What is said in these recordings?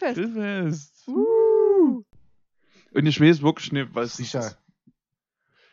Grillfest. Grillfest. Uh. Und ich weiß wirklich nicht, was Sicher.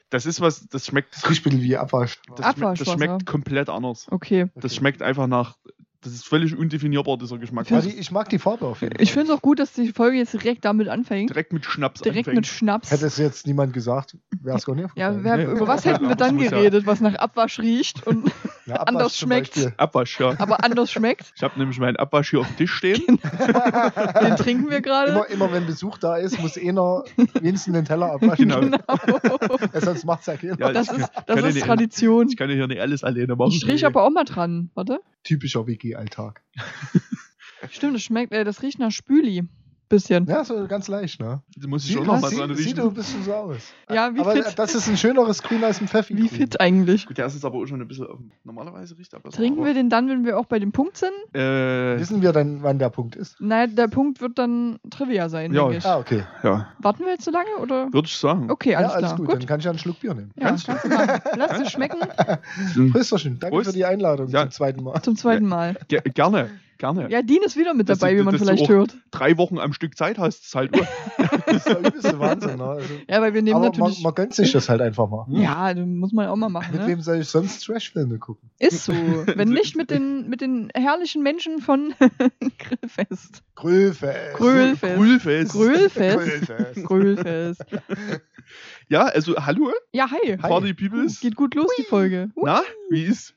Das ist was, das schmeckt, Das riecht ein bisschen wie Abwasch. das, schmeckt, das schmeckt komplett anders. Okay. Das schmeckt einfach nach, das ist völlig undefinierbar, dieser Geschmack. Ja, die, ich mag die Farbe auf jeden Fall. Ich finde es auch gut, dass die Folge jetzt direkt damit anfängt. Direkt mit Schnaps Direkt anfängt. mit Schnaps. Hätte es jetzt niemand gesagt, wäre es gar nicht Ja, aufgefallen. wer, Nee. über was hätten wir dann geredet, was nach Abwasch riecht und Ja, Abwasch anders schmeckt. Abwasch, ja. aber anders schmeckt? Ich habe nämlich meinen Abwasch hier auf dem Tisch stehen. Den trinken wir gerade. Immer, immer wenn Besuch da ist, muss einer wenigstens den Teller abwaschen. Genau. Genau. Ja, sonst macht es ja keiner. Ja, Das ist, das ist nicht- Tradition. Ich kann ja hier nicht alles alleine machen. Ich rieche aber auch mal dran. Warte. Typischer WG-Alltag. Stimmt, das schmeckt, äh, das riecht nach Spüli. Bisschen. Ja, so ganz leicht, ne? Da muss ich Sieht, auch noch mal sieht, dran sieht riechen. du ein bisschen so aus. Ja, wie Aber fit. das ist ein schöneres Grün als ein Pfeffi. Wie fit eigentlich? Gut, der ist jetzt aber auch schon ein bisschen normalerweise riecht er besser. Trinken wir aber, den dann, wenn wir auch bei dem Punkt sind? Äh, Wissen wir dann, wann der Punkt ist? Naja, der Punkt wird dann Trivia sein, Ja. denke ich. Ah, okay. ja, Warten wir jetzt so lange oder? würde ich sagen. Okay, alles ja, alles klar. gut. Gut. Dann kann ich ja einen Schluck Bier nehmen. Ja, Kannst kannst du. du machen. Lass es schmecken Prösterchen. Danke Prost. für die Einladung Ja. zum zweiten Mal. zum zweiten Mal. Ge gerne, gerne. Ja, Dean ist wieder mit Dass dabei, du- wie man dass du vielleicht auch- hört. Drei Wochen am Stück Zeit hast, ist halt. Das ist der übelste Wahnsinn. Ne? Also, Ja, weil wir nehmen aber man, natürlich. man gönnt sich das halt einfach mal. ja, das muss man auch mal machen. Mit Ne? wem soll ich sonst Trashfilme gucken? Ist so. Wenn nicht mit den, mit den herrlichen Menschen von Grillfest. Grillfest. Grillfest. Grillfest. Grillfest. Grillfest. Ja, also hallo, Ja, hi. Party Peoples. Geht gut los, die Folge. Uh, Na, wie ist?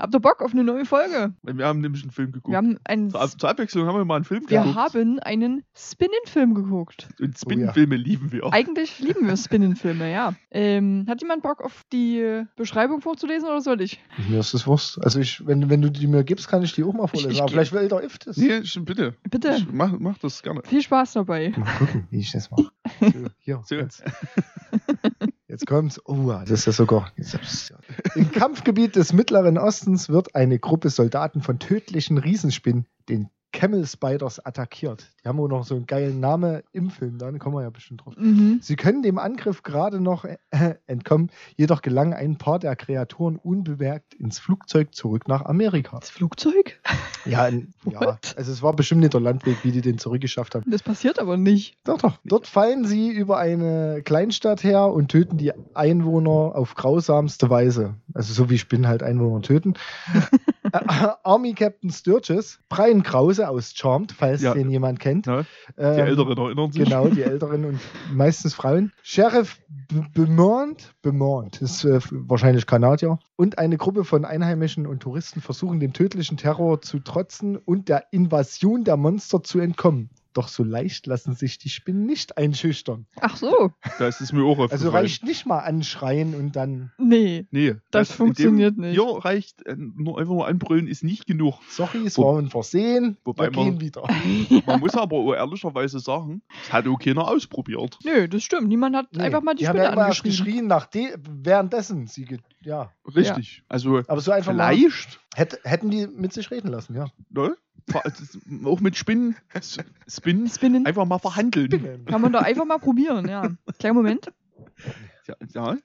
Habt ihr Bock auf eine neue Folge? Wir haben nämlich einen Film geguckt. Wir haben einen. zur, Ab zur Abwechslung haben wir mal einen Film Wir geguckt. haben einen Spin-In-Film geguckt. Und Spin-Filme lieben wir auch. Eigentlich lieben wir Spin-In-Filme, ja. Ähm, hat jemand Bock auf die Beschreibung vorzulesen oder soll ich? Mir ist das Wurst. Also ich, wenn, wenn du die mir gibst, kann ich die auch mal vorlesen. ich Aber geb- vielleicht will der If das. Nee, bitte. Bitte. Ich mach, mach das gerne. Viel Spaß dabei. Mal gucken, wie ich das mache. So, hier, So. jetzt. Kommt's. Oh, das ist ja sogar. Im Kampfgebiet des Mittleren Ostens wird eine Gruppe Soldaten von tödlichen Riesenspinnen, den Camel Spiders, attackiert. Die haben auch noch so einen geilen Namen im Film, da kommen wir ja bestimmt drauf. Mhm. Sie können dem Angriff gerade noch äh, entkommen, jedoch gelangen ein paar der Kreaturen unbemerkt ins Flugzeug zurück nach Amerika. Das Flugzeug? Ja, in, ja also es war bestimmt nicht der Landweg, wie die den zurückgeschafft haben. Das passiert aber nicht. Doch, doch. Dort fallen sie über eine Kleinstadt her und töten die Einwohner auf grausamste Weise. Also so wie Spinnen halt Einwohner töten. Army Captain Sturges, Brian Krause aus Charmed, falls Ja. den jemand kennt. Ja, die Ähm, Älteren erinnern sich. Genau, die Älteren und meistens Frauen. Sheriff B- Beaumont, Beaumont ist äh, wahrscheinlich Kanadier. Und eine Gruppe von Einheimischen und Touristen versuchen dem tödlichen Terror zu trotzen und der Invasion der Monster zu entkommen. Doch so leicht lassen sich die Spinnen nicht einschüchtern. Ach so. Da ist es mir auch aufgefallen. Also reicht nicht mal anschreien und dann, Nee. Nee, Das in funktioniert dem, nicht. Hier reicht äh, nur einfach nur anbrüllen ist nicht genug. sorry, es Wo- war ein Versehen, wobei wir man- gehen wieder. Man muss aber auch ehrlicherweise sagen, es hat auch keiner ausprobiert. Nö, das stimmt. Niemand hat Nee, einfach mal die, haben Spinne ja erst angeschrien. geschrien, nach de währenddessen sie, ja. Richtig. Also Aber so einfach mal, vielleicht, hätt, hätten die mit sich reden lassen, ja. ne? Auch mit Spinnen, Spinnen, Spinnen. einfach mal verhandeln. Spinnen. Kann man doch einfach mal probieren, ja. Kleinen Moment. Ja, ja.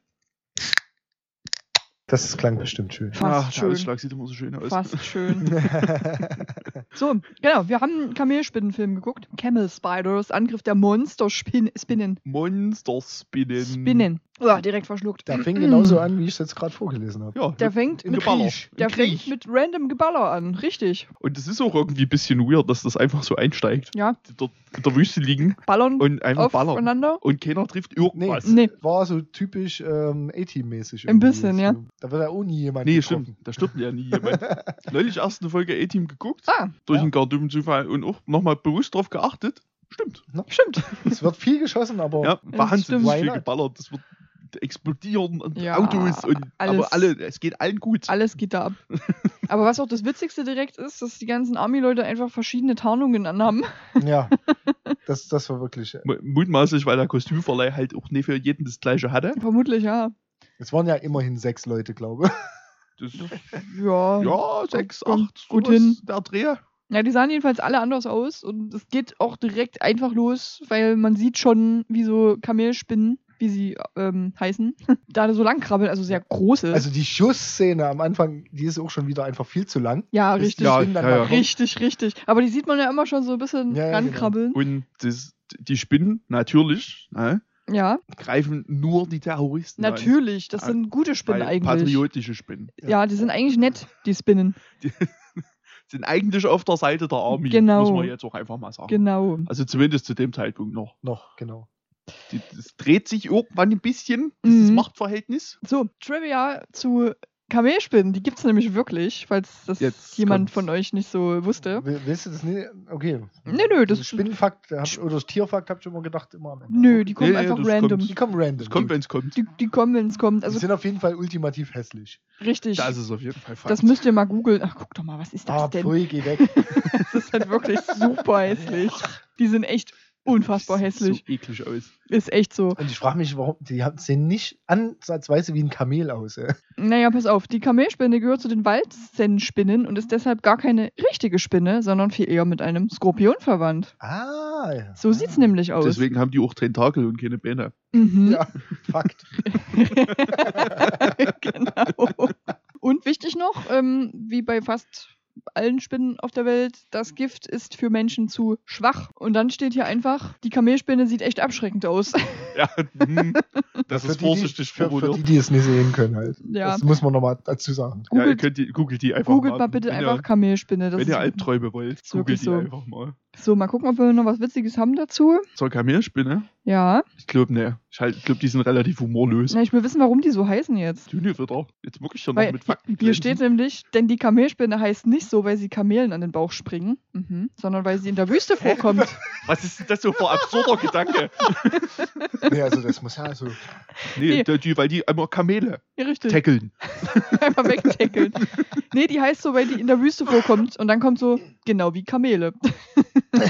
Das klang bestimmt schön. Fast Ach, der schön. Ausschlag sieht immer so schön aus. Fast schön. So, genau, wir haben einen Kamelspinnenfilm geguckt. Camel Spiders, Angriff der Monster-Spinnen. Spinnen. Monsterspinnen. Spinnen. Ja, direkt verschluckt. Der fing genauso an, wie ich es jetzt gerade vorgelesen habe. Ja, Der fängt Im mit Geballer. Der fängt mit random Geballer an, richtig. Und es ist auch irgendwie ein bisschen weird, dass das einfach so einsteigt. Ja, Die dort in der Wüste liegen ballern und einfach ballern. aufeinander. Und keiner trifft Nee, irgendwas. Nee. war so typisch ähm, A-Team-mäßig. Ein bisschen, irgendwie. ja. So, Da wird ja auch nie jemand Nee, getroffen. stimmt. Da stirbt ja nie jemand. Neulich erst eine Folge A-Team geguckt, Ah, durch Ja. einen gar dummen Zufall und auch nochmal bewusst drauf geachtet. Stimmt. stimmt. Es wird viel geschossen, aber Ja, wahnsinnig viel geballert. Das wird explodieren und Ja, Autos und alles. aber alle, es geht allen gut. Alles geht da ab. Aber was auch das Witzigste direkt ist, dass die ganzen Army-Leute einfach verschiedene Tarnungen anhaben. ja, das, das war wirklich. Mu- Mutmaßlich, weil der Kostümverleih halt auch nicht für jeden das gleiche hatte. Vermutlich, ja. Es waren ja immerhin sechs Leute, glaube Das, Ja. ja, sechs, acht, gut hin. Der Dreh. Ja, die sahen jedenfalls alle anders aus und es geht auch direkt einfach los, weil man sieht schon, wie so Kamelspinnen wie sie ähm, heißen, da so lang krabbeln, also sehr große. Also die Schussszene am Anfang, die ist auch schon wieder einfach viel zu lang. ja, richtig. Ja, ja. Richtig, richtig. Aber die sieht man ja immer schon so ein bisschen Ja, ja, rankrabbeln. Und das, die Spinnen, natürlich, ne, Ja, greifen nur die Terroristen natürlich. Das sind gute an. Spinnen Weil eigentlich. Patriotische Spinnen. Ja, die sind eigentlich nett, die Spinnen. Die sind eigentlich auf der Seite der Army, Genau. muss man jetzt auch einfach mal sagen. Genau. Also zumindest zu dem Zeitpunkt noch. Noch, genau. Die, das dreht sich irgendwann ein bisschen, dieses Mhm. Machtverhältnis. So, Trivia zu Kamelspinnen. Die gibt es nämlich wirklich, falls das Jetzt jemand kommt's. von euch nicht so wusste. Will- Willst du das nicht? Okay. Nee, nö, das- Spinnenfakt hab, oder das Tierfakt habt ihr immer gedacht, immer am Ende. Nö, die kommen Nee, einfach random. Die kommen random. Das kommt, wenn es kommt. Die, die kommen, wenn es kommt. die Also sind auf jeden Fall ultimativ hässlich. richtig. Das ist auf jeden Fall Fakt. Das müsst ihr mal googeln. Ach, guck doch mal, was ist das Ah, denn? pfui, geh weg. Das ist halt wirklich super hässlich. Die sind echt unfassbar Sieht hässlich. So eklig aus. Ist echt so. Und ich frage mich, warum, die haben- sehen nicht ansatzweise wie ein Kamel aus. Ey. Naja, pass auf. Die Kamelspinne gehört zu den Waldsennenspinnen und ist deshalb gar keine richtige Spinne, sondern viel eher mit einem Skorpion verwandt. Ah, ja. So sieht's nämlich aus. Deswegen haben die auch Tentakel und keine Beine. Mhm. Ja, Fakt. genau. Und wichtig noch, ähm, wie bei fast allen Spinnen auf der Welt, das Gift ist für Menschen zu schwach. Und dann steht hier einfach, die Kamelspinne sieht echt abschreckend aus. Ja, hm, das Für ist die, vorsichtig für, für die, die es nicht sehen können halt. ja, Das muss man nochmal dazu sagen. Ja, ihr googelt, könnt die, googelt die einfach googelt mal. mal bitte einfach Ihr, Kamelspinne. Das wenn ihr ist, Albträume wollt, googelt die so. einfach mal. so, mal gucken, ob wir noch was Witziges haben dazu. Zur Kamelspinne? Ja. Ich glaube, ne. Ich halt, glaube, die sind relativ humorlos. Na, ich will wissen, warum die so heißen jetzt. Dünnewitter. Jetzt wirklich schon noch Weil mit Fakten. hier glänzen. steht nämlich, denn die Kamelspinne heißt nicht so, weil sie Kamelen an den Bauch springen, mhm, sondern weil sie in der Wüste vorkommt. Was ist denn das so für ein absurder Gedanke? Nee, also das muss ja so. Nee, Nee. Die, die, weil die immer Kamele Ja, richtig. tackeln. Einfach wegtackeln. nee, die heißt so, weil die in der Wüste vorkommt und dann kommt so, genau wie Kamele.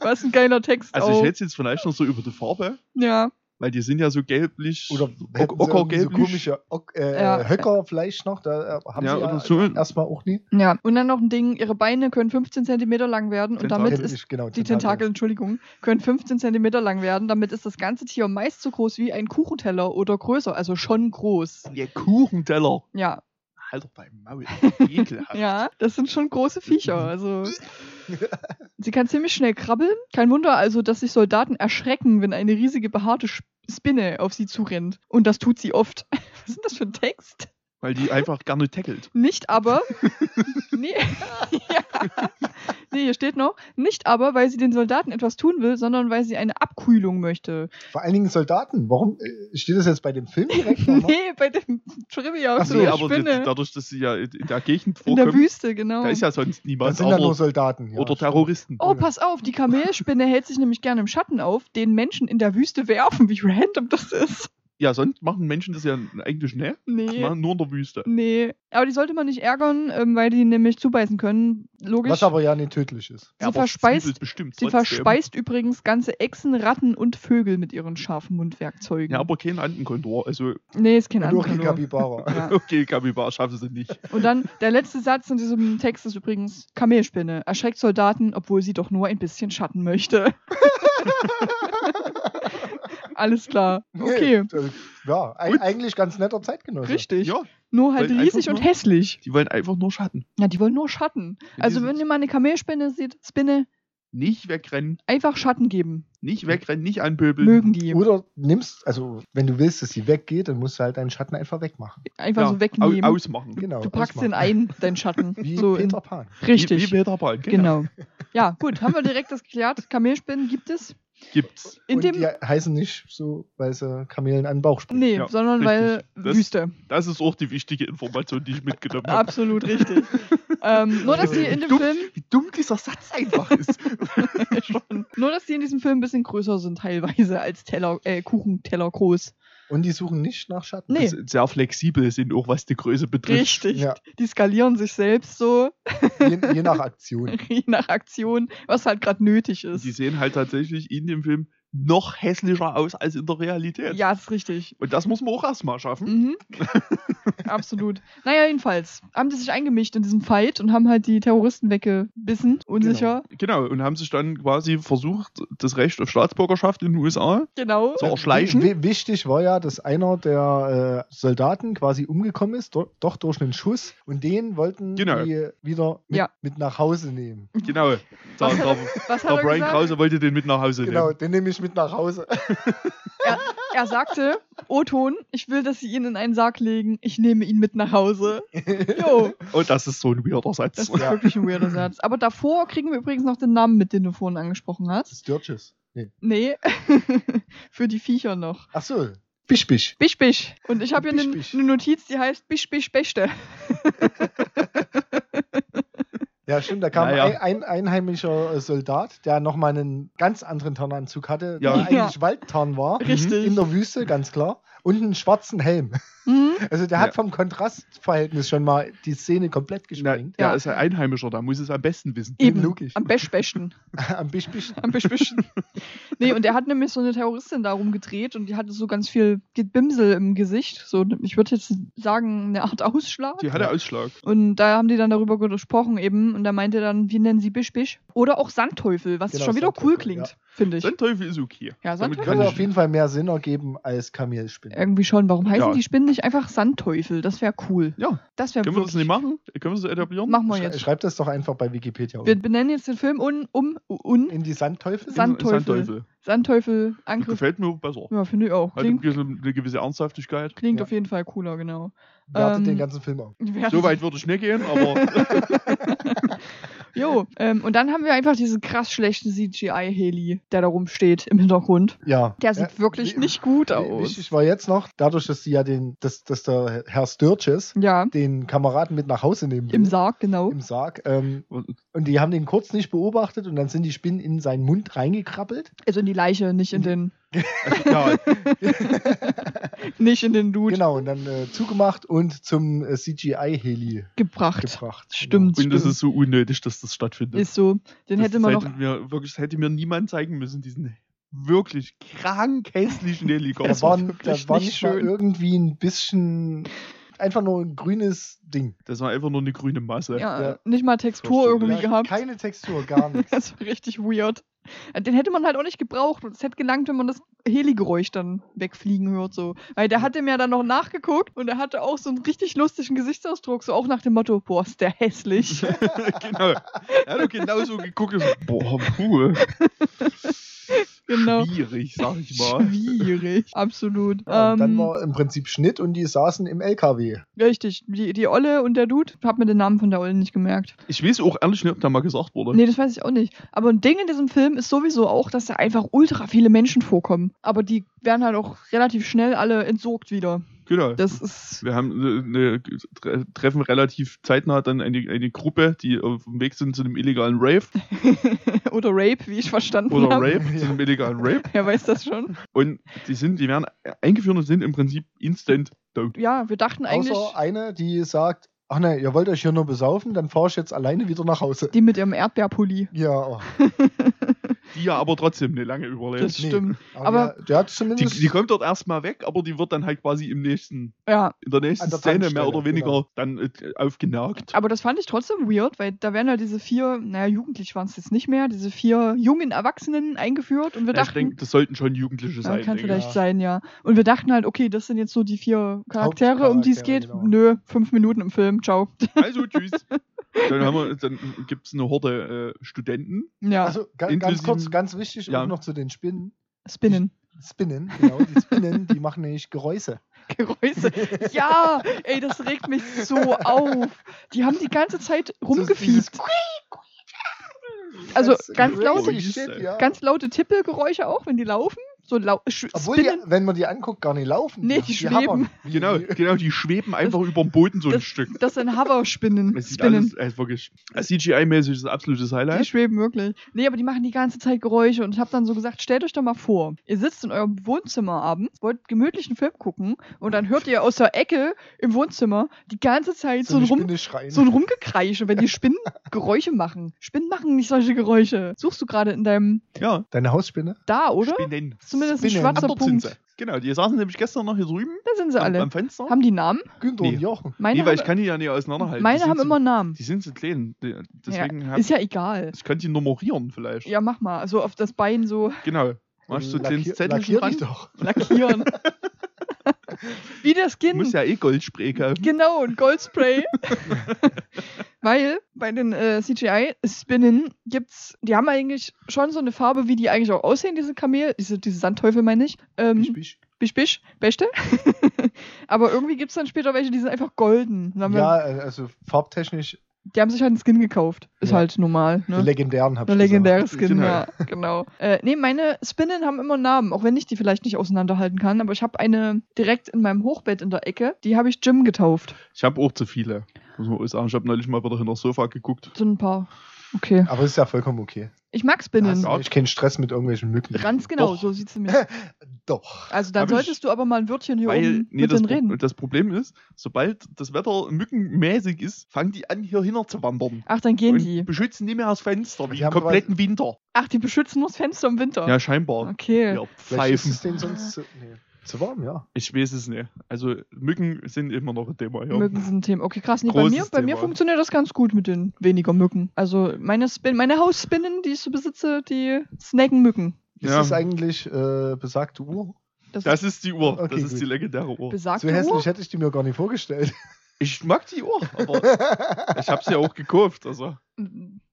Was ein geiler Text Also ich auch. hätte es jetzt vielleicht noch so über die Farbe, Ja, weil die sind ja so gelblich, Oder ock- hätten sie irgendwie so ockergelblich. komische Ock, äh, Ja. Höcker vielleicht noch. Da äh, haben Ja, sie ja so. erstmal auch nie. ja. Und dann noch ein Ding, ihre Beine können 15 cm lang werden und Tentakel. damit Kenn ist genau, die Tentakel, Entschuldigung, können 15 cm lang werden. Damit ist das ganze Tier meist so groß wie ein Kuchenteller oder größer, also schon groß. Der Kuchenteller. Ja, Halt doch beim Maul. Ekelhaft. ja, das sind schon große Viecher. Also sie kann ziemlich schnell krabbeln. Kein Wunder also, dass sich Soldaten erschrecken, wenn eine riesige behaarte Spinne auf sie zurennt. Und das tut sie oft. Was ist denn das für ein Text? Weil die einfach gerne tackelt. Nicht aber. nee. ja. nee, hier steht noch. Nicht aber, weil sie den Soldaten etwas tun will, sondern weil sie eine Abkühlung möchte. Vor allen Dingen Soldaten. Warum äh, steht das jetzt bei dem Film direkt? Nee, bei dem Trivia Ach so, Nee, aber Spinne. das, dadurch, dass sie ja in der Gegend in der Wüste, genau. da ist ja sonst Das niemand. sind ja nur Soldaten. Ja, oder. Terroristen. Oh, pass auf, die Kamelspinne hält sich nämlich gerne im Schatten auf, den Menschen in der Wüste werfen. Wie random das ist. Ja, sonst machen Menschen das ja eigentlich nicht. Das Nee. machen nur in der Wüste. Nee. Aber die sollte man nicht ärgern, ähm, weil die nämlich zubeißen können. Logisch. Was aber ja nicht tödlich ist. Sie aber verspeist- bestimmt Sie trotzdem. verspeist übrigens ganze Echsen, Ratten und Vögel mit ihren scharfen Mundwerkzeugen. Ja, aber kein Antenkondor. Also, nee, ist kein die anderer. Kapibara. Ja. okay, Kapibar schaffen sie nicht. Und dann der letzte Satz in diesem Text ist übrigens Kamelspinne. Erschreckt Soldaten, obwohl sie doch nur ein bisschen Schatten möchte. Alles klar. Okay. Nee, äh, ja, Gut. eigentlich ganz netter Zeitgenosse. Richtig. Ja, Nur halt Weil riesig einfach und nur- hässlich. die wollen einfach nur Schatten. Ja, die wollen nur Schatten. Ja, Also wenn ihr mal eine Kamelspinne seht, Spinne, Nicht wegrennen, einfach Schatten geben. nicht wegrennen, nicht anpöbeln. Mögen die. Oder nimmst, also wenn du willst, dass sie weggeht, dann musst du halt deinen Schatten einfach wegmachen. Einfach Ja, so wegnehmen. au- ausmachen. Genau. du packst ausmachen. den ein, deinen Schatten. Wie so in- Peter Pan. Richtig. Wie, wie Peter Pan, genau. Genau. Ja, gut, haben wir direkt das geklärt. Kamelspinnen gibt es. Gibt's. In Und dem. die heißen nicht so, weil sie Kamelen an den Bauch springen. Nee, Ja, sondern weil richtig. Das- Wüste. Das ist auch die wichtige Information, die ich mitgenommen habe. Absolut richtig. ähm, nur, dass die in dem Dumm. Film. Wie dumm dieser Satz einfach ist. nur, dass die in diesem Film ein bisschen größer sind, teilweise als Teller, äh, Kuchenteller groß. Und die suchen nicht nach Schatten. Nee. Das sehr flexibel sind, auch was die Größe betrifft. Richtig. Ja. Die skalieren sich selbst so, Je, je nach Aktion. je nach Aktion, was halt gerade nötig ist. die sehen halt tatsächlich in dem Film noch hässlicher aus als in der Realität. Ja, ist richtig. Und das muss man auch erstmal schaffen. Mhm. Absolut. Naja, jedenfalls haben die sich eingemischt in diesem Fight und haben halt die Terroristen weggebissen. Unsicher. Genau, und haben sich dann quasi versucht, das Recht auf Staatsbürgerschaft in den USA Genau. zu erschleichen. W wichtig war ja, dass einer der äh, Soldaten quasi umgekommen ist, do doch durch einen Schuss. Und den wollten Genau. die wieder mit, Ja. mit nach Hause nehmen. Genau. Was Der, hat, der, was hat der er Brian gesagt? Krause wollte den mit nach Hause Genau, nehmen. den nehme ich mit nach Hause. Er sagte, O-Ton, ich will, dass sie ihn in einen Sarg legen. Ich nehme ihn mit nach Hause. Jo, Und das ist so ein weirder das Satz. ist Ja. wirklich ein weirder Satz. Aber davor kriegen wir übrigens noch den Namen mit, den du vorhin angesprochen hast. Sturges. Nee. Nee, für die Viecher noch. Ach so. Bisch, bisch. Bisch, bisch. Und ich habe hier eine eine Notiz, die heißt Bisch, bisch, Bechte. Ja, stimmt. Da kam Naja. ein, ein einheimischer Soldat, der nochmal einen ganz anderen Tarnanzug hatte, Ja. der Ja. eigentlich Waldtarn war. Richtig. In der Wüste, ganz klar. Und einen schwarzen Helm. Mhm. Also der hat Ja. vom Kontrastverhältnis schon mal die Szene komplett Na, gesprengt. der Ja. ist ein Einheimischer, da muss es am besten wissen. Eben. Logisch. Am Besch, Besten. Am Bisch, bisch. Am Bisch, Bischen. Nee, und er hat nämlich so eine Terroristin da rumgedreht und die hatte so ganz viel Gebimsel im Gesicht. So, ich würde jetzt sagen, eine Art Ausschlag. Die hatte Ausschlag. Und da haben die dann darüber gesprochen eben und da meinte dann, wie nennen sie Bisch Bisch? Oder auch Sandteufel, was Genau, schon wieder cool Sandteufel, klingt, ja. Finde ich. Sandteufel ist okay. Ja, Damit Sandteufel kann Würde ich- auf jeden Fall mehr Sinn ergeben als Kamelspinne. Irgendwie schon. Warum heißen Ja. die Spinnen nicht einfach Sandteufel? Das wäre cool. Ja, Das wäre können wir das nicht machen? Können wir das etablieren? Machen wir Schrei- jetzt. Schreibt das doch einfach bei Wikipedia um. Wir benennen jetzt den Film un, um, un, In die Sandteufel? Sand- Sandteufel. Sandteufel. Sandteufel, Das Angriff. gefällt mir besser. Ja, finde ich auch. Hat Klingt, eine gewisse Ernsthaftigkeit. klingt Ja. auf jeden Fall cooler, genau. Wertet ähm, den ganzen Film auf. Wer- So weit würde ich nicht gehen, aber Jo, ähm, und dann haben wir einfach diesen krass schlechten CGI-Heli, der da rumsteht im Hintergrund. Ja. Der sieht Ja, wirklich wi- nicht gut aus. Wichtig war jetzt noch, dadurch, dass die ja den, dass, dass der Herr Sturges Ja, den Kameraden mit nach Hause nehmen will. im Sarg, genau. Im Sarg. Ähm, und die haben den kurz nicht beobachtet und dann sind die Spinnen in seinen Mund reingekrabbelt. Also in die Leiche, nicht in den, nicht in den Dude Genau, und dann äh, zugemacht und zum äh, CGI-Heli gebracht. gebracht. Stimmt. und es stimmt. ist so unnötig, dass das stattfindet. Ist so. Den das, hätte man das noch. hätte mir wirklich, das hätte mir niemand zeigen müssen, diesen wirklich krank hässlichen Genau. Helikopter. Da Das war war, da wirklich war nicht schön. irgendwie ein bisschen. Einfach nur ein grünes Ding. Das war einfach nur eine grüne Masse. Ja, Ja. nicht mal Textur irgendwie gehabt. Keine Textur, gar nichts. Das war richtig weird. Den hätte man halt auch nicht gebraucht. Und es hätte gelangt, wenn man das Heli-Geräusch dann wegfliegen hört. So. Weil der hatte mir dann noch nachgeguckt und er hatte auch so einen richtig lustigen Gesichtsausdruck. So auch nach dem Motto, boah, ist der hässlich. genau. Er hat doch genauso geguckt und so, boah, puh, genau. schwierig, sag ich mal. Schwierig. Absolut. Ja, und dann ähm, war im Prinzip Schnitt und die saßen im LKW. richtig. Die, die Olle und der Dude. Ich hab mir den Namen von der Olle nicht gemerkt. Ich weiß auch ehrlich nicht, ob da mal gesagt wurde. Nee, das weiß ich auch nicht. Aber ein Ding in diesem Film ist sowieso auch, dass da einfach ultra viele Menschen vorkommen. Aber die werden halt auch relativ schnell alle entsorgt wieder. Genau. Das ist. Wir haben eine, eine, tre- treffen relativ zeitnah dann eine, eine Gruppe, die auf dem Weg sind zu einem illegalen Rave oder Rape, wie ich verstanden oder habe. Rape, zu einem illegalen Rape. Wer weiß das schon? Und die sind, die werden eingeführt und sind im Prinzip instant tot. Ja, wir dachten eigentlich, Außer eine, die sagt: Ach ne, ihr wollt euch hier nur besaufen, dann fahre ich jetzt alleine wieder nach Hause. die mit ihrem Erdbeerpulli. Ja, oh. Die ja aber trotzdem nicht lange überlebt. Das stimmt. Aber, Aber- der, der hat Die, zumindest. die kommt dort erstmal weg, aber die wird dann halt quasi im nächsten, Ja, in der nächsten der Szene mehr oder weniger genau. dann äh, aufgenagt. aber das fand ich trotzdem weird, weil da werden halt diese vier, naja, jugendlich waren es jetzt nicht mehr, diese vier jungen Erwachsenen eingeführt und wir Ja, ich dachten, denke, das sollten schon Jugendliche ja, sein. kann vielleicht Ja. sein, ja. Und wir dachten halt, okay, das sind jetzt so die vier Charaktere, um die es geht. Genau. Nö, fünf Minuten im Film, ciao. ich. Also, tschüss. dann haben wir, dann gibt es eine Horde äh, Studenten. Ja, Also ga, ganz Inklusive- kurz, ganz wichtig, Ja. auch noch zu den Spinnen. Spinnen. Spinnen, genau. Die Spinnen, die machen nämlich Geräusche. Geräusche. Ja, ey, das regt mich so auf. Die haben die ganze Zeit rumgefieft. Also ganz laute, ganz laute Tippelgeräusche auch, wenn die laufen. So lau Obwohl, die, wenn man die anguckt, gar nicht laufen. Nee, die schweben. habern. Wie- Genau, genau, die schweben einfach über dem Boden so ein das- Stück. Das sind Hover-Spinnen. Es sieht Spinnen. alles, äh, wirklich, CGI-mäßig ist das absolutes Die Highlight. schweben wirklich. Nee, aber die machen die ganze Zeit Geräusche und ich habe dann so gesagt, stellt euch doch mal vor, ihr sitzt in eurem Wohnzimmer abends, wollt gemütlich einen Film gucken und dann hört ihr aus der Ecke im Wohnzimmer die ganze Zeit so, so ein, Rum, so ein Rumgekreische, wenn die Spinnen Geräusche machen. Spinnen machen nicht solche Geräusche. Suchst du gerade in deinem Ja, Deine Hausspinne? da, oder? Spinnen. Du zumindest ein schwarzer Punkt. sie. Genau, die saßen nämlich gestern noch hier drüben Da sind sie am, alle. am Fenster. Haben die Namen? Günther Nee. und Jochen. Meine, nee, weil ich kann die ja nicht auseinanderhalten. meine haben so, immer Namen. Die sind so klein. Deswegen Ja, hab, ist ja egal. ich kann die nummerieren vielleicht. Ja, mach mal. Also auf das Bein so Genau. Machst du so Lackier- dran? dich doch. lackieren. Wie das Kind. musst ja eh Goldspray kaufen. Genau, und Goldspray. Weil bei den äh, CGI-Spinnen gibt's, die haben eigentlich schon so eine Farbe, wie die eigentlich auch aussehen, diese Kamel, diese, diese Sandteufel meine ich. Ähm, Bisch, bisch. bisch, bisch, beste. Aber irgendwie gibt's dann später welche, die sind einfach golden. Ja, äh, also farbtechnisch Die haben sich halt einen Skin gekauft. Ist Ja. halt normal. die Ne? legendären hab Der ich legendäre gesagt. Skin, Genau. ja, genau. Äh, nee, meine Spinnen haben immer Namen, auch wenn ich die vielleicht nicht auseinanderhalten kann. Aber ich habe eine direkt in meinem Hochbett in der Ecke, die habe ich Jim getauft. Ich habe auch zu viele. Muss man sagen. Ich habe neulich mal wieder hinter das Sofa geguckt. So ein paar. Okay. Aber ist ja vollkommen okay. Ich mag Da Spinnen. hast du keinen Stress mit irgendwelchen Mücken. Ganz genau, Doch. so sieht's nämlich. Doch. Also dann Hab ich- solltest du aber mal ein Wörtchen hier Weil, oben nee, mit das, reden. und das Problem ist, sobald das Wetter mückenmäßig ist, fangen die an, hier hinter zu wandern. Ach, dann gehen und die. beschützen nicht mehr das Fenster, wie Die im haben aber- kompletten Winter. Ach, die beschützen nur das Fenster im Winter. Ja, scheinbar. Okay. Ja, Vielleicht ist Pfeifen. es denen sonst zu, nee, zu warm, ja. Ich weiß es nicht. Also Mücken sind immer noch ein Thema. Ja. Mücken sind ein Thema. Okay, krass. Nee, bei mir, bei mir funktioniert das ganz gut mit den weniger Mücken. Also meine, Spin meine Hausspinnen, die ich so besitze, die snacken Mücken. Ist Ja. das eigentlich äh, besagte Uhr? Das, Das ist die Uhr. Okay, das ist gut. die legendäre Uhr. besagt so hässlich hätte ich die mir gar nicht vorgestellt. Ich mag die Uhr, aber ich habe sie ja auch gekauft. Also.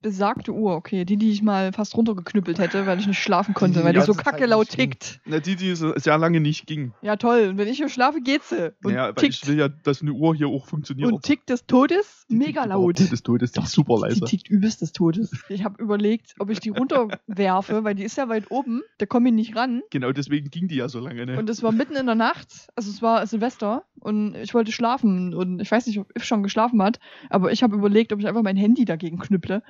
Besagte Uhr, okay. Die, die ich mal fast runtergeknüppelt hätte, weil ich nicht schlafen konnte, die weil die so ganze Zeit kacke laut tickt. Na, die, die so sehr lange nicht ging. Ja, toll. Und wenn ich hier schlafe, geht sie. Und Ja, weil tickt. ich will ja, dass eine Uhr hier auch funktioniert. und tickt des Todes Die mega tickt laut. überhaupt Des Todes, die ist super Die leise. tickt übelst des Todes. Ich habe überlegt, ob ich die runterwerfe, weil die ist ja weit oben. Da komme ich nicht ran. Genau deswegen ging die ja so lange. Ne? Und es war mitten in der Nacht. Also es war Silvester. Und ich wollte schlafen. Und ich weiß nicht, ob If schon geschlafen hat. Aber ich habe überlegt, ob ich einfach mein Handy dagegen knüpple.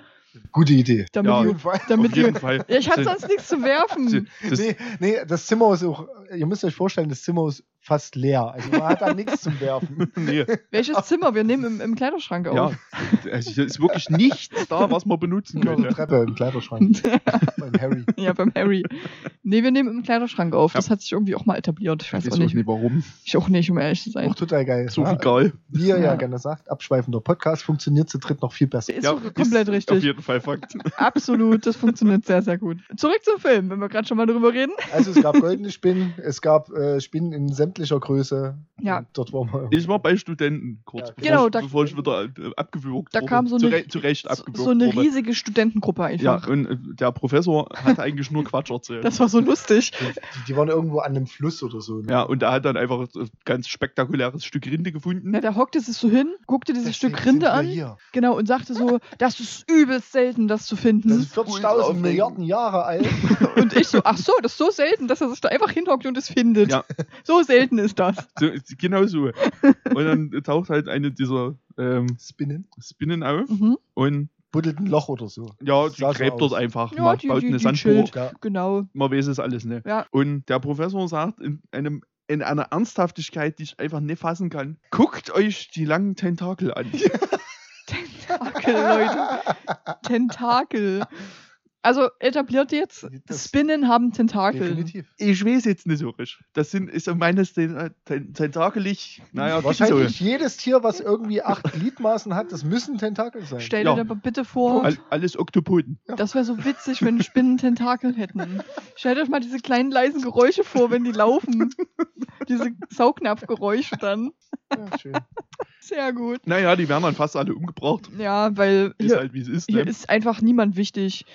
Gute Idee. Damit Ja, die, Auf jeden Fall. damit Auf jeden Fall. ja, ich hatte sonst nichts zu werfen. das, Nee, nee, das Zimmer ist auch, ihr müsst euch vorstellen, das Zimmer ist fast leer. Also man hat da nichts zum Werfen. nee, Welches Zimmer? Wir nehmen im, im Kleiderschrank ja, auf. also hier ist wirklich nichts da, was man benutzen Noch eine könnte. Treppe im Kleiderschrank. Beim Harry. Ja, beim Harry. Nee, wir nehmen im Kleiderschrank auf. Das Ja. hat sich irgendwie auch mal etabliert. Ich weiß Ich auch nicht. warum. Ich auch nicht, um ehrlich zu sein. Auch total geil. So ja, egal. Wie ihr ja. Ja. gerne sagt, abschweifender Podcast funktioniert zu dritt noch viel besser. Ist Ja, komplett Auf richtig. jeden Fall Fakt. Absolut, das funktioniert sehr, sehr gut. Zurück zum Film, wenn wir gerade schon mal drüber reden. Also es gab goldene Spinnen, es gab äh, Spinnen in sämtlicher Größe. Ja. Dort waren wir. Ich war bei Studenten kurz, Ja, bevor, genau, ich, da- bevor ich wieder äh, abgewürgt Da wurde. kam so zu, eine- zu Recht abgewürgt so eine wurde. riesige Studentengruppe Ja, einfach. und äh, der Professor hat eigentlich nur Quatsch erzählt. Das war so lustig. Die, die waren irgendwo an einem Fluss oder so. Ne? ja, und er hat dann einfach ein ganz spektakuläres Stück Rinde gefunden. Na, der hockte sich so hin, guckte dieses Deswegen Stück Rinde an, Hier. genau, und sagte so, das ist übelst selten, das zu finden. Das ist ultra 40.000 aufregend. Milliarden Jahre alt. Und ich so, ach so, das ist so selten, dass er sich da einfach hinhockt und es findet. Ja. So selten ist das. So, genau so. Und dann taucht halt eine dieser ähm, Spinnen. Spinnen auf Mhm. und Buddelt ein Loch oder so. ja, die gräbt dort einfach. Ja, man die- baut die- eine die Sandburg. Ja. Genau. Man weiß es alles nicht. Ja. Und der Professor sagt in einem in einer Ernsthaftigkeit, die ich einfach nicht fassen kann. Guckt euch die langen Tentakel an. Tentakel, Leute. Tentakel. Also etabliert jetzt, Das- Spinnen haben Tentakel. Definitiv. Ich weiß jetzt nicht so richtig. Das sind, ist meines Ten- Ten- Tentakelig. Naja, Wahrscheinlich jedes Tier, was irgendwie acht Gliedmaßen hat, das müssen Tentakel sein. Stell Ja. dir aber bitte vor, All, alles Oktopoden. das wäre so witzig, wenn Spinnen Tentakel hätten. Stellt euch mal diese kleinen leisen Geräusche vor, wenn die laufen. diese Saugnapfgeräusche dann. Ja, schön. Sehr gut. Naja, die werden dann fast alle umgebracht. Ja, weil Ist hier, halt wie es ist. hier Ne? ist einfach niemand wichtig.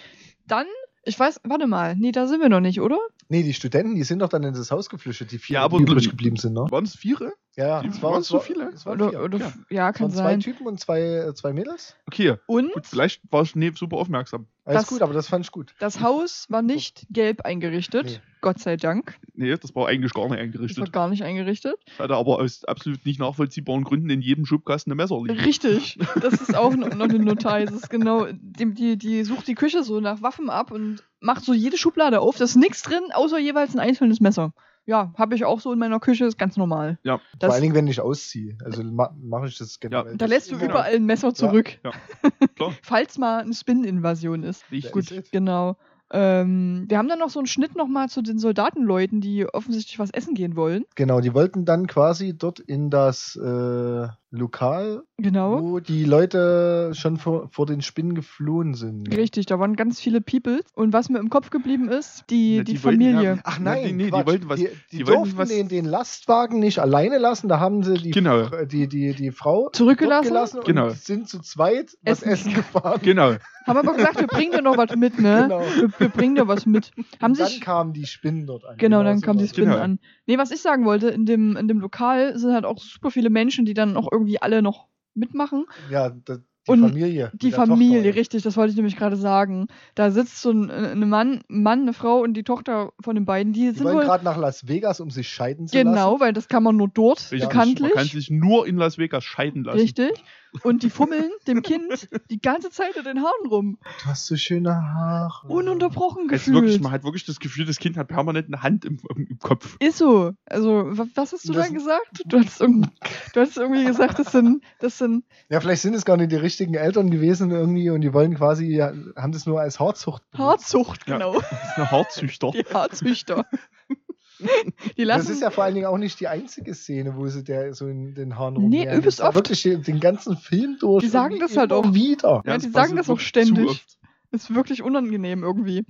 Dann, ich weiß, warte mal, nee, da sind wir noch nicht, oder? Nee, die Studenten, die sind doch dann in das Haus geflüchtet, die vier, Ja, aber- die übrig geblieben sind, ne? Waren es Viere? Ja, Es waren so es viele? Es waren Oder, vier. oder, ja. ja, Es kann zwei sein. Typen und zwei, äh, zwei Mädels. Okay, Und gut, vielleicht war ich nicht super aufmerksam. Alles Das- gut, aber das fand ich gut. das Haus war nicht gelb eingerichtet. Nee. Gott sei Dank. Nee, das war eigentlich gar nicht Das war eingerichtet. gar nicht eingerichtet. Hatte aber aus absolut nicht nachvollziehbaren Gründen in jedem Schubkasten ein Messer liegen. Richtig. Das ist auch noch noch eine Notiz. Das ist genau, die, die, die sucht die Küche so nach Waffen ab und macht so jede Schublade auf. Da ist nichts drin, außer jeweils ein einzelnes Messer. Ja, habe ich auch so in meiner Küche, ist ganz normal. Ja, Vor Das, allen Dingen, wenn ich ausziehe. Also ma mache ich das generell. da lässt du Immer- überall ein Messer zurück. klar. Falls mal eine Spinnen-Invasion ist. Richtig. Gut, genau. Ähm, wir haben dann noch so einen Schnitt nochmal zu den Soldatenleuten, die offensichtlich was essen gehen wollen. Genau, die wollten dann quasi dort in das äh, Lokal, Genau. wo die Leute schon vor, vor den Spinnen geflohen sind. Richtig, da waren ganz viele Peoples. Und was mir im Kopf geblieben ist, die, Na, die, die Familie. ja- Ach Na, nein, die- nee, die wollten was- die, die, die wollten durften was- den, den Lastwagen nicht alleine lassen. Da haben sie die, Genau. Die, die, die Frau Zurückgelassen? gelassen und Genau. sind zu zweit was Essen. essen gefahren. Genau. Haben aber gesagt, wir bringen dir noch was mit, ne? Genau. Wir, wir bringen dir was mit. Haben und dann sich. kamen die Spinnen dort an. Genau, dann so kamen die. Spinnen Genau. an. Nee, was ich sagen wollte, in dem, in dem Lokal sind halt auch super viele Menschen, die dann auch irgendwie alle noch mitmachen. Ja, die Und Familie. Die Familie, Tochter. richtig, das wollte ich nämlich gerade sagen. Da sitzt so ein, ein Mann, Mann, eine Frau und die Tochter von den beiden, die, Die sind wollen gerade nach Las Vegas, um sich scheiden zu lassen. Genau, weil das kann man nur dort, Richtig. bekanntlich. Man kann sich nur in Las Vegas scheiden lassen. Richtig. Und die fummeln dem Kind die ganze Zeit in den Haaren rum. Du hast so schöne Haare. Ununterbrochen Es ist wirklich, gefühlt. man hat wirklich das Gefühl, das Kind hat permanent eine Hand im, im, Kopf. Ist so. Also, wa- was hast du Das- da gesagt? Du hast, irgendwie, du hast irgendwie gesagt, das sind, das sind Ja, vielleicht sind es gar nicht die richtigen Eltern gewesen irgendwie und die wollen quasi, ja, haben das nur als Haarzucht. benutzt. Haarzucht, Ja. genau. Das ist ein Haarzüchter. Die Haarzüchter. Die Das lassen ist ja vor allen Dingen auch nicht die einzige Szene, wo sie der so in den Haaren Nee, rumnähen. übelst Das ja oft. Wirklich den ganzen Film durch. Die sagen das halt auch. wieder. Ja, die sagen das auch ständig. ist wirklich unangenehm irgendwie.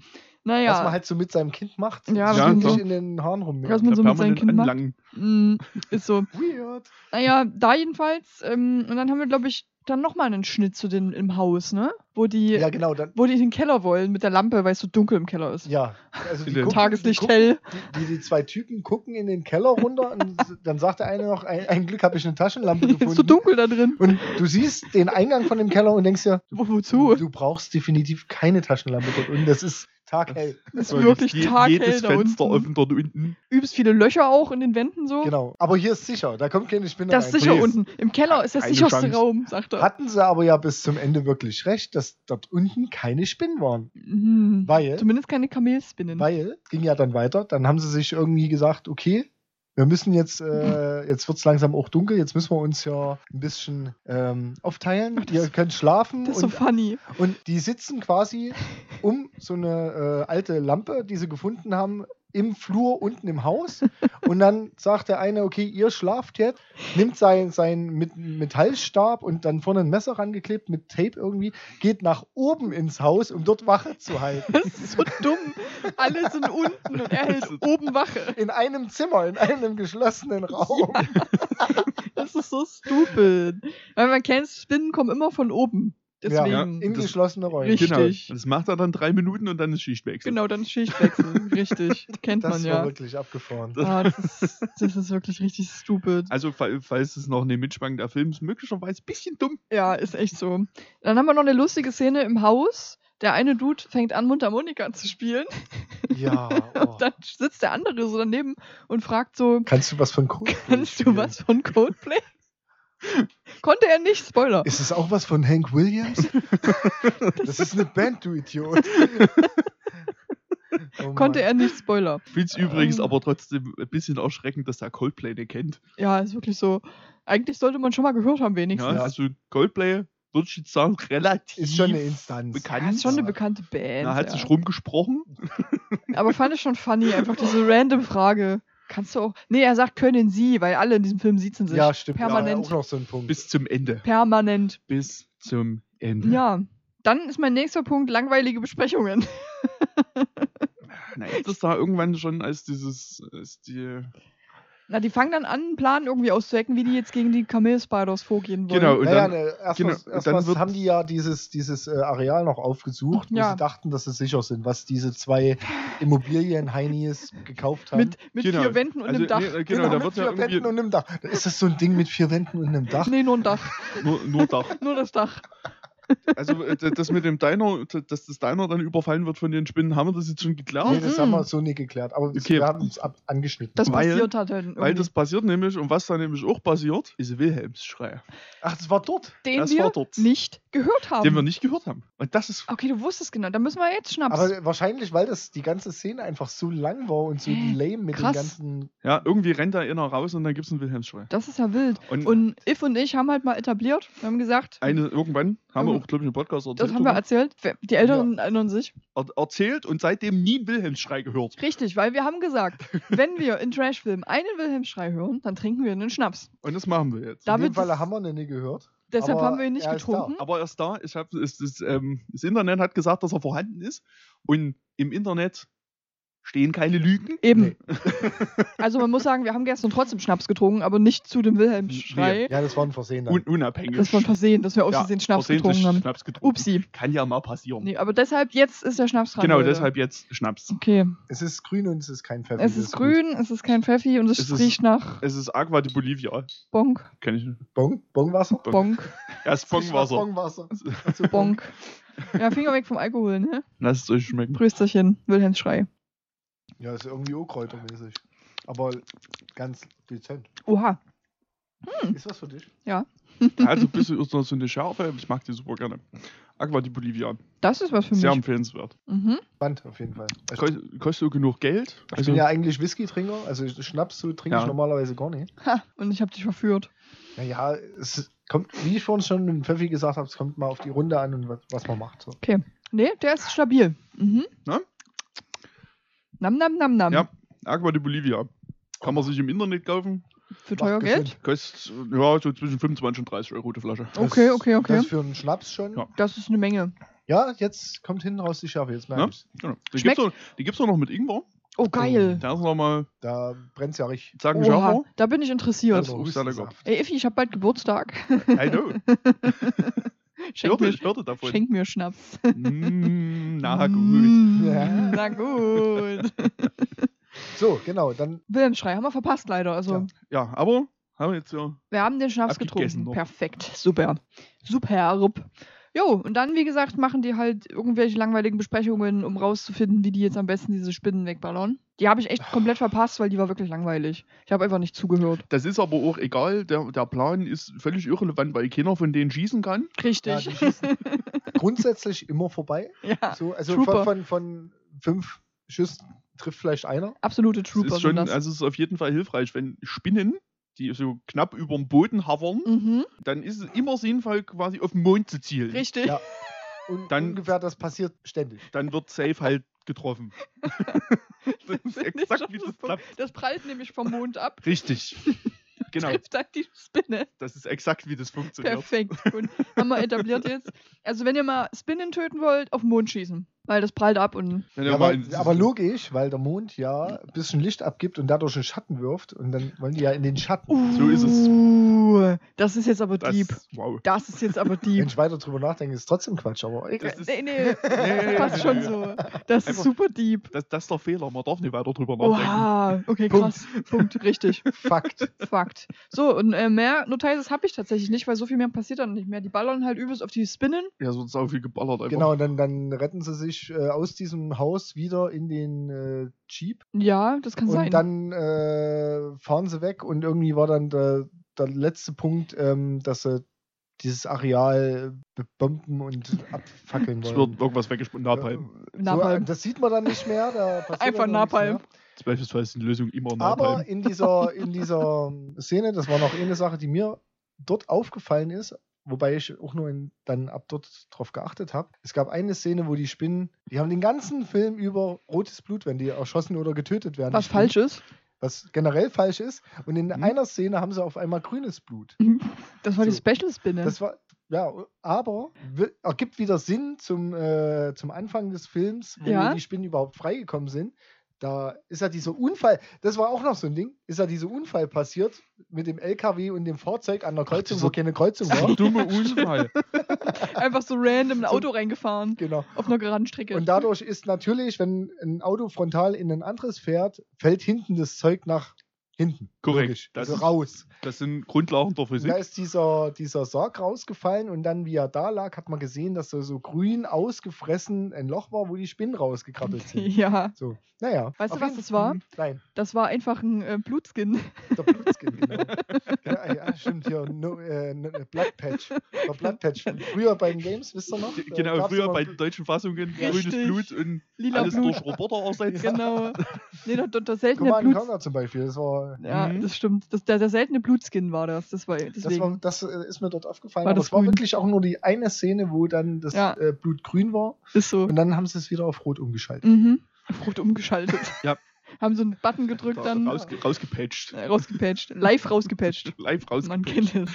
Was Naja, man halt so mit seinem Kind macht. Ja, was wirklich man- in den Haaren rum. Was man so mit seinem Kind macht. mm, ist so. Weird. Naja, da jedenfalls. Ähm, und dann haben wir, glaube ich, dann nochmal einen Schnitt zu den im Haus, ne? Wo die, Ja, genau. Dann, wo die in den Keller wollen mit der Lampe, weil es so dunkel im Keller ist. ja, also die gucken, Tageslicht die gucken, hell. Die, die, zwei Typen gucken in den Keller runter und dann sagt der eine noch, ein, ein Glück habe ich eine Taschenlampe ist so gefunden. dunkel da drin. und du siehst den Eingang von dem Keller und denkst dir, Wo, wozu? du brauchst definitiv keine Taschenlampe dort unten. Das ist taghell. ist So, wirklich je- taghell Jedes da Fenster unten. offen dort unten. Übelst viele Löcher auch in den Wänden so. Genau. Aber hier ist sicher, da kommt keine Spinne Das ist rein. sicher Please. unten. Im Keller ist der sicherste Chance. Raum, sagt er. Hatten sie aber ja bis zum Ende wirklich recht, dass dort unten keine Spinnen waren. Mhm. Weil, Zumindest keine Kamelspinnen. weil, es ging ja dann weiter, dann haben sie sich irgendwie gesagt, okay, wir müssen jetzt, äh, jetzt wird es langsam auch dunkel, jetzt müssen wir uns ja ein bisschen ähm, aufteilen. Ach, Ihr könnt schlafen das ist so und, funny. und die sitzen quasi um so eine äh, alte Lampe, die sie gefunden haben, im Flur unten im Haus. Und dann sagt der eine, okay, ihr schlaft jetzt, nimmt seinen sein mit Metallstab und dann vorne ein Messer rangeklebt mit Tape irgendwie, geht nach oben ins Haus, um dort Wache zu halten. Das ist so dumm. Alle sind unten und er hält oben Wache. In einem Zimmer, in einem geschlossenen Raum. Das ist so stupid. Weil man kennt, Spinnen kommen immer von oben. Deswegen. Ja, In Das- geschlossene Räume. Richtig. Genau. Das macht er dann drei Minuten und dann ist Schichtwechsel. Genau, dann ist Schichtwechsel. Richtig. Kennt Das man war ja. wirklich abgefahren. Ah, das, ist, das ist wirklich richtig stupid. Also, fall- falls es noch eine Mitspannung der Film ist, möglicherweise ein bisschen dumm. Ja, ist echt so. Dann haben wir noch eine lustige Szene im Haus. Der eine Dude fängt an, Mundharmonika zu spielen. Ja. Oh. Und dann sitzt der andere so daneben und fragt so, Kannst du was von Coldplay kannst du spielen? was von Coldplay? Konnte er nicht, Spoiler. Ist es auch was von Hank Williams? das ist eine Band, du Idiot. Oh Konnte er nicht, Spoiler. Ich finde es übrigens Ähm. aber trotzdem ein bisschen erschreckend, dass der Coldplay den kennt. Ja, ist wirklich so. Eigentlich sollte man schon mal gehört haben, Ja, wenigstens. Ja, also Coldplay, würde ich jetzt sagen, relativ Ist schon eine Instanz. bekannt. ist schon eine Ja. bekannte Band. Na, hat ja. sich rumgesprochen. Aber fand ich schon funny, einfach diese random Frage. Kannst du auch. Nee, er sagt, können sie, weil alle in diesem Film sitzen sich. Ja, stimmt. Permanent. Ja, auch noch so ein Punkt. Bis zum Ende. Permanent. Bis zum Ende. Ja. Dann ist mein nächster Punkt langweilige Besprechungen. Na, jetzt ist da irgendwann schon als dieses, als die, Na, die fangen dann an, einen Plan irgendwie auszuhacken, wie die jetzt gegen die Camel-Spiders vorgehen wollen. Genau, und naja, dann- ne, erst genau, was, und erst dann was wird- haben die ja dieses, dieses äh, Areal noch aufgesucht, wo Ja. sie dachten, dass sie sicher sind, was diese zwei Immobilien-Heinis gekauft haben. Mit, mit Genau. vier Wänden und Also, einem Dach. nee, äh, genau, da mit ja vier Wänden und einem Dach. Ist das so ein Ding mit vier Wänden und einem Dach? Nee, nur ein Dach. nur, nur Dach. Nur das Dach. Also äh, das mit dem Diner, dass das Diner dann überfallen wird von den Spinnen, haben wir das jetzt schon geklärt? Nee, das haben wir so nie geklärt. Aber Okay. wir haben es angeschnitten. Das Weil- passiert halt halt irgendwie. Weil das passiert nämlich, und was da nämlich auch passiert, ist Wilhelmsschrei, Ach, das war dort. den das wir war dort. nicht gehört haben. den wir nicht gehört haben. Und das ist okay, du wusstest genau. Da müssen wir jetzt Schnaps. Aber wahrscheinlich, weil das die ganze Szene einfach so lang war und so Hä? lame mit Krass. den ganzen. Ja, irgendwie rennt da einer raus und dann gibt es einen Wilhelmsschrei. das ist ja wild. Und, Und If und ich haben halt mal etabliert, wir haben gesagt, eine, irgendwann haben wir wir auch, glaube ich, im Podcast erzählt. Das haben wir erzählt. Die Älteren erinnern sich. er erzählt und seitdem nie einen Wilhelmsschrei gehört. Richtig, weil wir haben gesagt, wenn wir in Trashfilmen einen Wilhelmschrei hören, dann trinken wir einen Schnaps. Und das machen wir jetzt. Da- In dem David- Fall haben wir ihn nie gehört. Deshalb Aber haben wir ihn nicht ist getrunken. Aber er ist da. Ich hab, es, das, ähm, das Internet hat gesagt, dass er vorhanden ist. Und im Internet stehen keine Lügen. Eben. Also man muss sagen, wir haben gestern trotzdem Schnaps getrunken, aber nicht zu dem Wilhelmschrei. Ja, das war ein Versehen dann. Un unabhängig. Das war ein Versehen, dass wir aus Ja, Versehen Schnaps versehentlich getrunken haben. Schnaps getrunken. Upsi. Kann ja mal passieren. Nee, aber deshalb, jetzt ist der Schnaps dran. genau, Leute. deshalb jetzt Schnaps. Okay. Es ist grün und es ist kein Pfeffer. Es ist grün, es ist kein Pfeffi und es, Es ist- riecht nach Es ist Aqua de Bolivia. Bonk, Kenn ich. Bon, Bonwasser? Bonk, Erst Bongwasser. Bonwasser. Bonk. Ja, Finger weg vom Alkohol, ne? Lasst es euch schmecken. Prösterchen, Wilhelmsschrei. Ja, ist irgendwie auch kräutermäßig. Aber ganz dezent. Oha. Hm. Ist was für dich? Also ein bisschen ist noch so eine Schärfe. Ich mag die super gerne. Aqua de Bolivia. Das ist was für Sehr mich. empfehlenswert. Mhm. Spannend auf jeden Fall. Ich, Kost- Kostet auch genug Geld. ich Also, bin ja eigentlich Whisky-Trinker, also Schnaps so trinke Ja. ich normalerweise gar nicht. Ha, und ich hab dich verführt. Naja, es kommt, wie ich vorhin schon mit Pfeffi gesagt habe, es kommt mal auf die Runde an und was, was man macht. So. Okay. Nee, der ist stabil. Mhm. Na? Nam, nam, nam, nam. Ja. Aqua de Bolivia. Kann man sich im Internet kaufen. Für teuer Geld? Kostet ja, so zwischen 25 und 30 Euro die Flasche. Okay, okay, okay. Das für einen Schnaps schon. Ja. Das ist eine Menge. Ja, jetzt kommt hinten raus die Schärfe, jetzt merke Ja? ich's. Genau. Die Schmeckt- gibt's, auch, die gibt's auch noch mit Ingwer. Oh, geil. Da ist nochmal, Da brennt's ja richtig. sagen Oha, da bin ich interessiert. Das ist auch sehr lecker. Ey, Iffi, ich hab bald Geburtstag. I know. Schenk mir, ich hörte davon. schenk mir Schnaps. Mm, na gut. Ja. Na gut. So, genau, dann Wilhelmsschrei haben wir verpasst leider. Also, Ja. Ja, aber haben wir jetzt ja. wir haben den Schnaps getrunken. noch. Perfekt. Super. Superb. Jo, und dann, wie gesagt, machen die halt irgendwelche langweiligen Besprechungen, um rauszufinden, wie die jetzt am besten diese Spinnen wegballern. Die habe ich echt komplett verpasst, weil die war wirklich langweilig. Ich habe einfach nicht zugehört. Das ist aber auch egal. Der, der Plan ist völlig irrelevant, weil keiner von denen schießen kann. ja, Richtig. die schießen grundsätzlich immer vorbei. Ja, So, also Trooper. von, von, von fünf Schüssen trifft vielleicht einer. absolute Trooper ist schon, sind das. also es ist auf jeden Fall hilfreich, wenn Spinnen, die so knapp über dem Boden hovern, mhm, dann ist es immer sinnvoll, quasi auf den Mond zu zielen. richtig. Ja. Und Dann- ungefähr das passiert ständig. Dann wird safe halt getroffen. das ist exakt wie das klappt. Das prallt nämlich vom Mond ab, Richtig. Genau, trifft dann die Spinne. das ist exakt wie das funktioniert. Perfekt. Gut. Haben wir etabliert jetzt. Also, wenn ihr mal Spinnen töten wollt, auf den Mond schießen. Weil das prallt ab und. Ja, aber, aber logisch, weil der Mond ja ein bisschen Licht abgibt und dadurch einen Schatten wirft und dann wollen die ja in den Schatten. So ist es. Uh, das ist jetzt aber das, deep. Wow. Das ist jetzt aber Wenn deep. ich weiter drüber nachdenke, ist es trotzdem Quatsch, aber egal. Das ist, Nee, nee, Nee, passt schon so. Das ist super deep. das, das ist der Fehler. Man darf nicht weiter drüber nachdenken. Oha, okay, Punkt. krass. Punkt, richtig. Fakt. Fakt. So, und äh, mehr Notices habe ich tatsächlich nicht, weil so viel mehr passiert dann nicht mehr. Die ballern halt übelst auf die Spinnen. Ja, sonst auch viel geballert einfach. Genau, und dann, dann retten sie sich äh, aus diesem Haus wieder in den äh, Jeep Ja, das kann und sein. dann äh, fahren sie weg und irgendwie war dann der, der letzte Punkt, ähm, dass sie dieses Areal bebomben und abfackeln Es wollen. wird irgendwas weggesponnen. Napalm. So, Napalm. äh, das sieht man dann nicht mehr. Da Einfach Napalm. Beispielsweise ist die Lösung immer Aber Napalm. in dieser, in dieser Szene, das war noch eine Sache, die mir dort aufgefallen ist, wobei ich auch nur in, dann ab dort drauf geachtet habe. Es gab eine Szene, wo die Spinnen, die haben den ganzen Film über rotes Blut, wenn die erschossen oder getötet werden. Was falsch ist. Was generell falsch ist. Und in Mhm. einer Szene haben sie auf einmal grünes Blut. Das war die So. Special-Spinne. Das war, ja, aber ergibt wieder Sinn zum, äh, zum Anfang des Films, wo Ja. die Spinnen überhaupt freigekommen sind. Da ist ja dieser Unfall, das war auch noch so ein Ding, ist ja dieser Unfall passiert mit dem LKW und dem Fahrzeug an der Kreuzung, dieser- wo keine Kreuzung war. dumme Unfall. Einfach so random ein So- Auto reingefahren. genau. Auf einer geraden Strecke. Und dadurch ist natürlich, wenn ein Auto frontal in ein anderes fährt, fällt hinten das Zeug nach hinten. Korrekt. Logisch. Das also ist- raus. Das sind Grundlagen der Und da Physik. ist dieser, dieser Sarg rausgefallen und dann, wie er da lag, hat man gesehen, dass da so grün ausgefressen ein Loch war, wo die Spinnen rausgekrabbelt sind. ja, So, naja. Weißt du, was das war? Mhm, Nein, das war einfach ein äh, Blutskin. der Blutskin, genau. ja, ja, stimmt hier, no, äh, äh, Blood Patch. Der Blood Patch. Früher bei den Games, wisst ihr noch? Äh, Genau, früher bei den deutschen Fassungen Ja. grünes Richtig. Blut und Lila alles Blut. durch Roboter ersetzt. Genau. Nee, der, der, der seltene Blut. Zum Beispiel, das war Ja, Mhm. das stimmt. Das, der, der seltene Blutskin war das. Das war Das, deswegen. war, das äh, ist mir dort aufgefallen. War aber das es war wirklich auch nur die eine Szene, wo dann das Ja. äh, Blut grün war. ist so. Und dann haben sie es wieder auf Rot umgeschaltet. Mhm. Auf Rot umgeschaltet. Ja. Haben so einen Button gedrückt, dann Rausge rausgepatcht. äh, rausgepatcht. Live rausgepatcht. Live Man rausgepatcht. kennt es.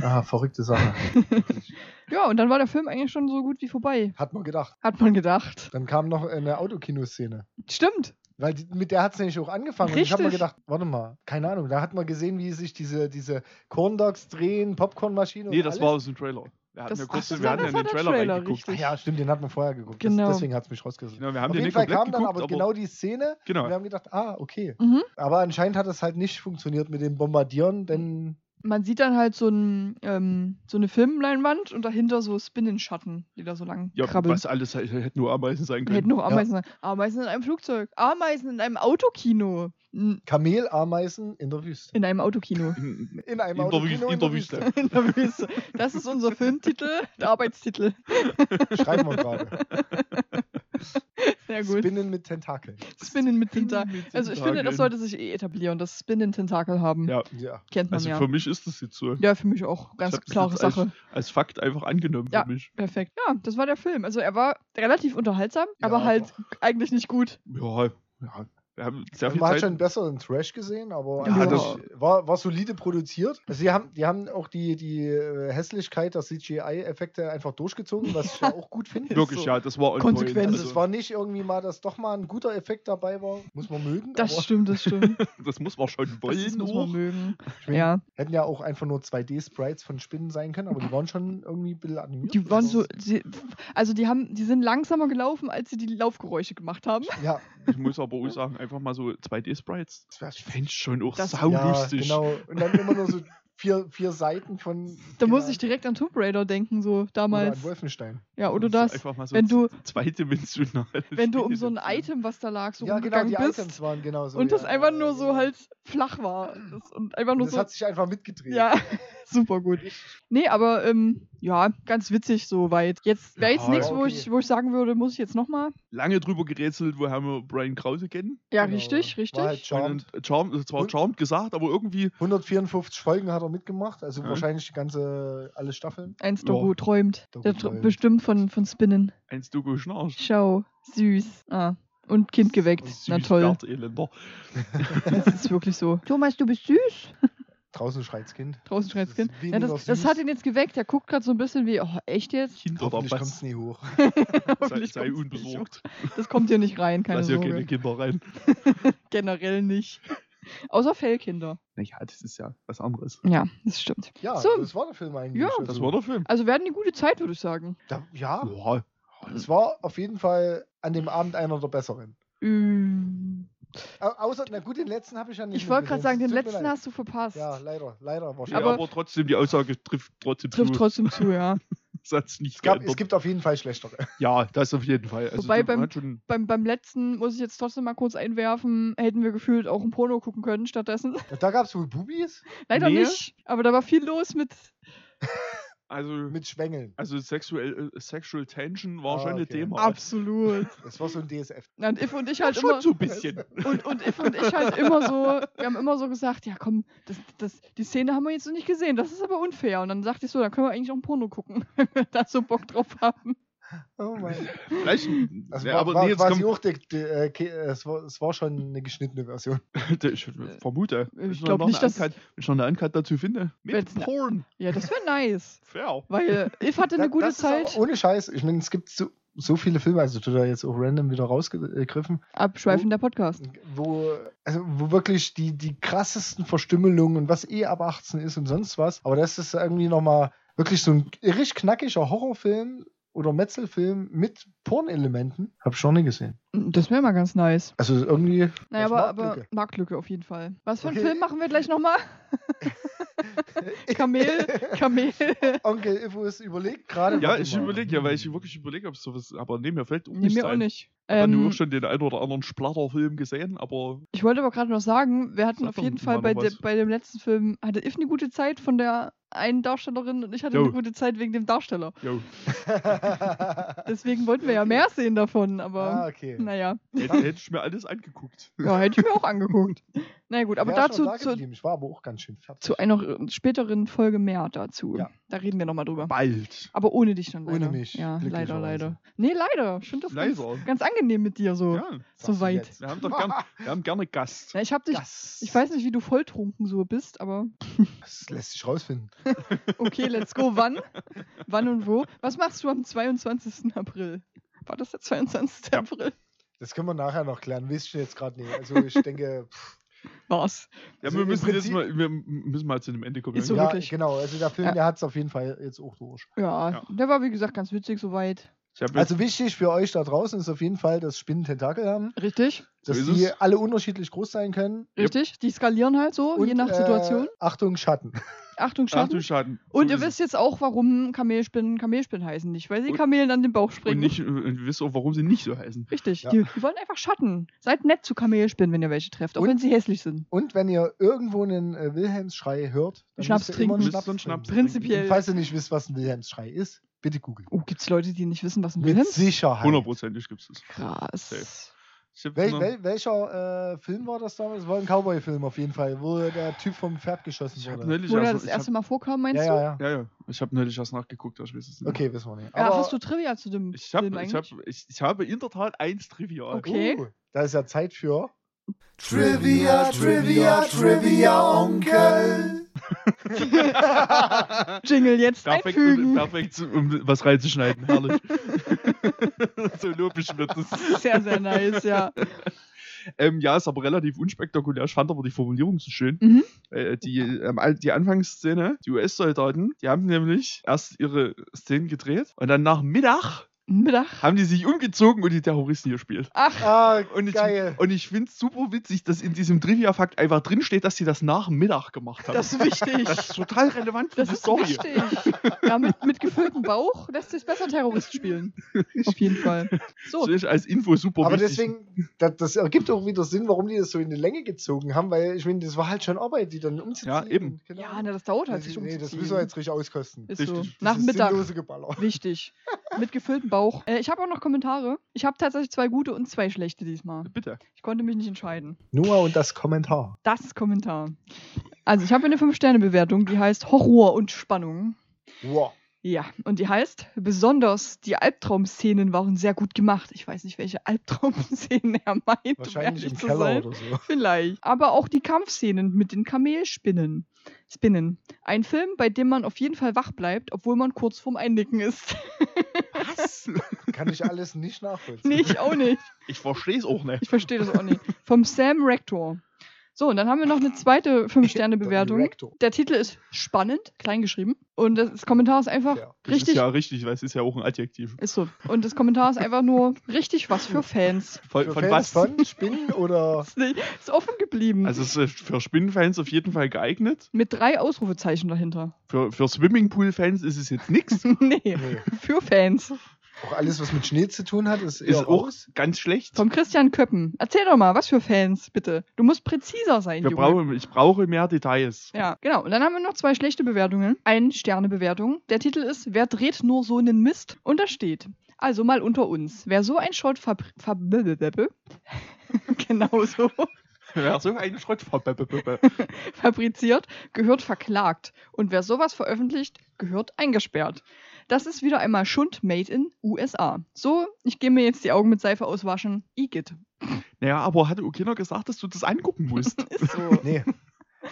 Ah, verrückte Sache. Ja, und dann war der Film eigentlich schon so gut wie vorbei. Hat man gedacht. Hat man gedacht. Dann kam noch eine Autokinoszene. Stimmt. Weil die, mit der hat es nämlich auch angefangen. Und ich habe mir Richtig. gedacht, warte mal, keine Ahnung, da hat man gesehen, wie sich diese, diese Corn Dogs drehen, Popcornmaschine Nee, und das alles. war aus dem Trailer. Wir hatten Das- ja kurz, ach, wir war- hatten ja den der Trailer, Trailer, reingeguckt. richtig. Ja, stimmt, den hat man vorher geguckt. Genau. Das, deswegen hat es mich rausgesucht. Genau, wir haben Auf den jeden Fall kam dann geguckt, aber genau die Szene. Genau. Und wir haben gedacht, ah, okay. Mhm. Aber anscheinend hat es halt nicht funktioniert mit dem Bombardieren, denn Man sieht dann halt so, ein, ähm, so eine Filmleinwand und dahinter so Spinnenschatten, die da so lang Ja, krabbeln. was alles hätte nur Ameisen sein können. Hätten noch Ameisen sein. Ameisen in einem Flugzeug. Ameisen in einem Autokino. N- Kamelameisen in der Wüste. In einem Autokino. In, In einem in, der, Autokino Wü- in der Wüste. in der Wüste. Das ist unser Filmtitel, der Arbeitstitel. Schreiben wir gerade. Sehr gut. Spinnen mit Tentakeln. Spinnen mit Tentakel. mit Also ich finde, das Tentakeln. sollte sich eh etablieren, dass Spinnen Tentakel haben. Ja, Ja. Kennt man also ja. für mich ist das jetzt so. Ja, für mich auch. Ganz Ich hab das klare jetzt als- Sache. Als Fakt einfach angenommen Ja. für mich. Perfekt. Ja, das war der Film. Also er war relativ unterhaltsam, Ja, aber halt eigentlich nicht gut. Ja, ja. Wir haben sehr Also viel man hat Zeit. schon einen besseren Trash gesehen, aber Ja, das- sich war, war solide produziert. Also die haben, die haben auch die, die äh, Hässlichkeit der CGI-Effekte einfach durchgezogen, was ich ja auch gut finde. Wirklich, so. ja, das war on Konsequent. Also Also, es war nicht irgendwie mal, dass doch mal ein guter Effekt dabei war. Muss man mögen. Das aber stimmt, das stimmt. das muss man schon Das wollen. muss man mögen. ich meine, Ja, hätten ja auch einfach nur 2D-Sprites von Spinnen sein können, aber die waren schon irgendwie ein bisschen animiert. die waren so, Aber- sie, also die haben, die sind langsamer gelaufen, als sie die Laufgeräusche gemacht haben. Ja, Ich muss aber auch sagen, einfach mal so 2D-Sprites. das wäre Ich fände schon auch Das- saulustig. Ja, genau. Und dann immer nur so vier, vier Seiten von. Da muss ich direkt an Tomb Raider denken, so oder damals. an Wolfenstein. Ja, oder Das das. ist Einfach mal so wenn du- zweidimensional. Wenn du um so ein Item, was da lag, so ja, genau, die bist Items waren genau so. und das ja, einfach ja, nur so halt flach war. Das, und einfach Und nur das so. hat sich einfach mitgedreht. Ja, super gut. Nee, aber ähm, ja, ganz witzig soweit. Jetzt wäre jetzt Ja, nichts, wo, okay. ich, wo ich sagen würde, muss ich jetzt nochmal. Lange drüber gerätselt, woher wir Brian Krause kennen. Ja, Genau. richtig, richtig. War halt Charmed. Und Charmed, das war Und- Charmed gesagt, aber irgendwie 154 Folgen hat er mitgemacht, also Ja. wahrscheinlich die ganze, alle Staffeln. Eins Ja. Dogo träumt. Dogo Der tr träumt. bestimmt von, von Spinnen. eins Dogo schnarcht. Schau, süß. Ah. Und Kind geweckt. Süß Na toll. Das ist wirklich so. Thomas, du bist süß. Draußen schreit's Kind. Draußen schreit's Das Kind. Ja, das, weniger das süß. hat ihn jetzt geweckt. Er guckt gerade so ein bisschen wie, oh, echt jetzt? Kind oder Hoffentlich kommt's nie hoch. Sei, sei unbesorgt. Das kommt hier nicht rein, keine Lass hier Sorge. keine Kinder rein. Generell nicht. Außer Fellkinder. Naja, das ist ja was anderes. Ja, das stimmt. Ja, So. das war der Film eigentlich. Ja. Also, Das war der Film. Also wir hatten eine gute Zeit, würde ich sagen. da, ja, Ja, es war auf jeden Fall an dem Abend einer der besseren. Au außer, na gut, den letzten habe ich ja nicht Ich wollte gerade sagen, den letzten leid. hast du verpasst. Ja, leider, leider ja wahrscheinlich. aber, trotzdem, die Aussage trifft trotzdem Trifft zu. trotzdem zu, ja. Hat's nicht es, gab, es gibt auf jeden Fall schlechtere. ja, das auf jeden Fall. Also, Wobei beim- beim, beim letzten muss ich jetzt trotzdem mal kurz einwerfen, hätten wir gefühlt auch ein Porno gucken können stattdessen. Da gab es wohl Bubis Leider Nee. nicht, aber da war viel los mit. also, mit Schwängeln. also sexuell, äh, Sexual Tension war Ah, schon ein okay. Thema. Absolut. Das war so ein DSF. Und If und ich halt schon immer. so ein bisschen. Und, und If und ich halt immer so, wir haben immer so gesagt, ja komm, das, das, die Szene haben wir jetzt noch nicht gesehen, das ist aber unfair. Und dann sagte ich so, dann können wir eigentlich auch ein Porno gucken, wenn wir da so Bock drauf haben. Oh mein. Vielleicht, Also ja, war, aber nee, jetzt kommt, auch der, der, äh, äh, es, war, es war schon eine geschnittene Version. ich vermute. wenn ich noch glaub eine nicht, dass- Uncut- Wenn ich noch eine Uncut dazu finde. Mit Wenn's- Porn. Ja, das wäre nice. Fair. Weil If hatte eine Da- gute Zeit. ohne Scheiß. Ich meine, es gibt so, so viele Filme, also tut er jetzt auch random wieder rausgegriffen, Abschweifen der Podcast. wo, also, wo wirklich die, die krassesten Verstümmelungen und was eh ab 18 ist und sonst was. Aber das ist irgendwie nochmal wirklich so ein richtig knackiger Horrorfilm oder Metzelfilm mit Pornelementen. Hab ich schon nie gesehen. Das wäre mal ganz nice. Also irgendwie. Naja, aber, aber Marktlücke. Marktlücke auf jeden Fall. Was für einen Okay. Film machen wir gleich nochmal? Kamel, Kamel. Onkel Ivo überlegt gerade. Ja, ich überlege, ja, weil ich wirklich überlege, ob es sowas, aber nee, mir fällt auch Nee, mir auch ein. nicht. Ich habe Ähm, nur schon den einen oder anderen Splatterfilm gesehen, aber ich wollte aber gerade noch sagen, wir hatten auf jeden Fall bei, de, bei dem letzten Film, hatte If eine gute Zeit von der eine Darstellerin und ich hatte Jo. eine gute Zeit wegen dem Darsteller. Deswegen wollten wir ja mehr sehen davon, aber ah, okay. naja. Hätte, hätte ich mir alles angeguckt. Ja, hätte ich mir auch angeguckt. Na gut, aber schon dazu da zu. Ich war aber auch ganz schön fertig. zu einer späteren Folge mehr dazu. Ja. Da reden wir nochmal drüber. Bald. Aber ohne dich dann leider. Ohne mich, Ja, leider, leider. Nee, leider. Ich finde das ganz, ganz angenehm mit dir so. Ja, so weit. wir haben doch gern, wir haben gerne Gast. Ja, ich hab dich. Das, Ich weiß nicht, wie du volltrunken so bist, aber das lässt sich rausfinden. okay, let's go. Wann? Wann und wo? Was machst du am 22. April? War das der 22. Ja. April? Das können wir nachher noch klären. Wisst ihr jetzt gerade nicht. Also ich denke, pff, War's. Ja, Also wir müssen jetzt mal, wir müssen mal zu dem Ende kommen. Ist so ja, wirklich. genau. Also der Film, Ja. der hat es auf jeden Fall jetzt auch durch. Ja, Ja. der war wie gesagt ganz witzig soweit. Ich hab jetzt, Also wichtig für euch da draußen ist auf jeden Fall, dass Spinnen Tentakel haben, Richtig? dass So die es. alle unterschiedlich groß sein können. Richtig? Die skalieren halt so, je nach äh, Situation. Achtung, Schatten. Achtung, ach Schatten. Schaden. Und So ihr ist es. wisst jetzt auch, warum Kamelspinnen Kamelspinnen heißen. Nicht, weil sie Und- Kamelen an den Bauch Und, springen. nicht, und ihr wisst auch, warum sie nicht so heißen. Richtig, Ja. die, die wollen einfach Schatten. Seid nett zu Kamelspinnen, wenn ihr welche trefft, auch Und- wenn sie hässlich sind. Und wenn ihr irgendwo einen äh, Wilhelmsschrei hört, dann Schnaps müsst ihr immer einen trinken. Schnaps, ihr einen trinken. Schnaps Prinzipiell. Und falls ihr nicht wisst, was ein Wilhelmsschrei ist, bitte googeln. Oh, gibt's Leute, die nicht wissen, was ein Mit Wilhelms? Sicherheit. Hundertprozentig gibt es das. Krass. Hab Wel, wel, welcher äh, Film war das damals? Das war ein Cowboy-Film auf jeden Fall, wo der Typ vom Pferd geschossen wurde. neulich Wo erst- das ich erste hab- Mal vorkam, meinst Ja, ja, ja. Ja, ja. Ich habe neulich was nachgeguckt, aber ich weiß es nicht. Okay, wissen wir nicht. Ja, Aber, hast du Trivia zu dem Ich, hab, Film ich, hab, eigentlich? ich, ich habe in der Tat eins Trivial. Okay. Uh, da ist ja Zeit für. Trivia, Trivia, Trivia, Onkel. Jingle jetzt Perfekt, einfügen. perfekt, um was reinzuschneiden. Herrlich. so lobisch wird es. Sehr, sehr nice, ja. Ähm, ja, ist aber relativ unspektakulär. Ich fand aber die Formulierung so schön. Mhm. Äh, die, ähm, die Anfangsszene, die US-Soldaten, die haben nämlich erst ihre Szenen gedreht und dann nach Mittag Mittag. haben die sich umgezogen und die Terroristen gespielt. Ach, Ah, Und ich, geil. und ich finde es super witzig, dass in diesem Trivia-Fakt einfach drinsteht, dass sie das nach dem Mittag gemacht haben. das ist wichtig. Das ist total relevant für Das die ist Story. wichtig. Ja, mit, mit gefülltem Bauch lässt sich besser Terrorist spielen. Auf jeden Fall. So, Das ist als Info super Aber wichtig. deswegen, das, das ergibt auch wieder Sinn, warum die das so in die Länge gezogen haben, weil ich meine, das war halt schon Arbeit, die dann umzuziehen. Ja, eben. Genau. ja, ne, das dauert halt, nee, sich nee, das umzuziehen. müssen wir jetzt richtig auskosten. Ist Richtig. so. Nach ist Mittag. Geballer. Wichtig. Mit gefülltem Bauch. Äh, ich habe auch noch Kommentare. Ich habe tatsächlich zwei gute und zwei schlechte diesmal. Bitte. Ich konnte mich nicht entscheiden. Noah und das Kommentar. Das Kommentar. Also, ich habe eine 5-Sterne-Bewertung, die heißt Horror und Spannung. Wow. Ja, und die heißt, besonders die Albtraumszenen waren sehr gut gemacht. Ich weiß nicht, welche Albtraumszenen er meint. um Wahrscheinlich ehrlich im zu Keller sein. oder so. Vielleicht. Aber auch die Kampfszenen mit den Kamelspinnen. Spinnen. Ein Film, bei dem man auf jeden Fall wach bleibt, obwohl man kurz vorm Einnicken ist. Was? Kann ich alles nicht nachvollziehen. nee, ich auch nicht. Ich verstehe es auch nicht. Ich verstehe das auch nicht. Vom Sam Rector. So, und dann haben wir noch eine zweite 5-Sterne-Bewertung. Director. Der Titel ist spannend, klein geschrieben. Und das Kommentar ist einfach Ja, Das richtig. ist ja richtig, weil es ist ja auch ein Adjektiv. Ist so. Und das Kommentar ist einfach nur richtig was für Fans. Von, Für von Fans was? von Spinnen oder. Ist, nicht, ist offen geblieben. Also es ist für Spinnenfans auf jeden Fall geeignet. Mit drei Ausrufezeichen dahinter. Für, für Swimmingpool-Fans ist es jetzt nichts. nee, Nee. für Fans. Auch alles, was mit Schnee zu tun hat, ist, Ist auch raus. ganz schlecht. Vom Christian Köppen. Erzähl doch mal, was für Fans, bitte. Du musst präziser sein, Wir Junge. brauchen, ich brauche mehr Details. Ja, genau. Und dann haben wir noch zwei schlechte Bewertungen. Eine Sternebewertung. Der Titel ist Wer dreht nur so einen Mist? Und da steht. Also mal unter uns. Wer so ein Schrott fab fab genau so Ja, so ein Schrott. fabriziert, gehört verklagt. Und wer sowas veröffentlicht, gehört eingesperrt. Das ist wieder einmal Schund made in USA. So, ich gehe mir jetzt die Augen mit Seife auswaschen. Igitt. Naja, aber hat Okina gesagt, dass du das angucken musst? Ist so. Nee.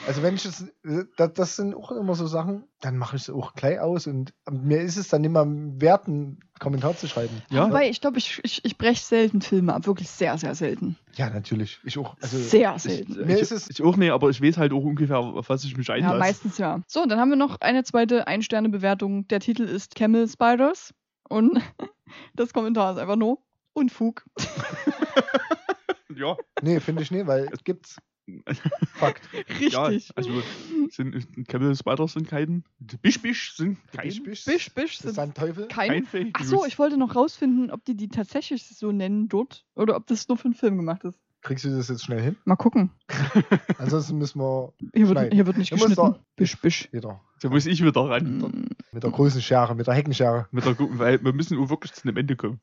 Also wenn ich es, äh, das, das sind auch immer so Sachen, dann mache ich es auch gleich aus und mir ist es dann immer wert, einen Kommentar zu schreiben. Ja. Wobei, ich glaube, ich, ich, ich breche selten Filme ab. Wirklich sehr, sehr selten. Ja, natürlich. Ich auch. Also, sehr Ich, selten. Mir ich, ist es- ich auch nicht, aber ich weiß halt auch ungefähr, auf was ich mich Ja, einlasse. meistens ja. So, dann haben wir noch eine zweite Ein-Sterne-Bewertung. Der Titel ist Camel Spiders. Und das Kommentar ist einfach nur Unfug. ja, nee, finde ich nicht, weil es gibt's. Fakt. ja, Richtig. also sind Camel Spiders sind kein. Bisch-Bisch sind kein. Bisch, bisch. Bisch, sind ein Teufel. kein. kein Fake Ach so, News. ich wollte noch rausfinden, ob die die tatsächlich so nennen dort oder ob das nur für einen Film gemacht ist. Kriegst du das jetzt schnell hin? Mal gucken. Ansonsten müssen wir Hier wird, hier wird nicht Du geschnitten. Bisch, bisch. wieder. Da muss ich wieder ran. Mm, Mit der großen Schere, mit der Heckenschere. Mit der, weil wir müssen wirklich zu einem Ende kommen.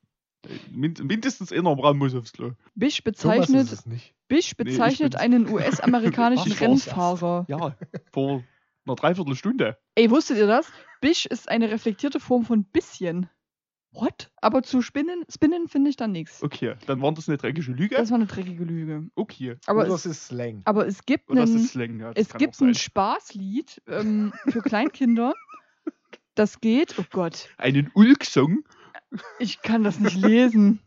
Mind, mindestens einer im Raum muss aufs Klo. Bisch bezeichnet, ist es nicht. Bisch Nee, ich bezeichnet bin's. einen US-amerikanischen Rennfahrer. Ja, vor einer Dreiviertelstunde. Ey, wusstet ihr das? Bisch ist eine reflektierte Form von bisschen. What? Aber zu spinnen, spinnen finde ich dann nichts. Okay, dann war das eine dreckige Lüge. Das war eine dreckige Lüge. okay. Aber Oder es, es ist Slang. aber es gibt Und das einen, ist Slang, ja. Das es gibt ein Spaßlied ähm, für Kleinkinder. Das geht, oh Gott, einen Ulk-Song. Ich kann das nicht lesen.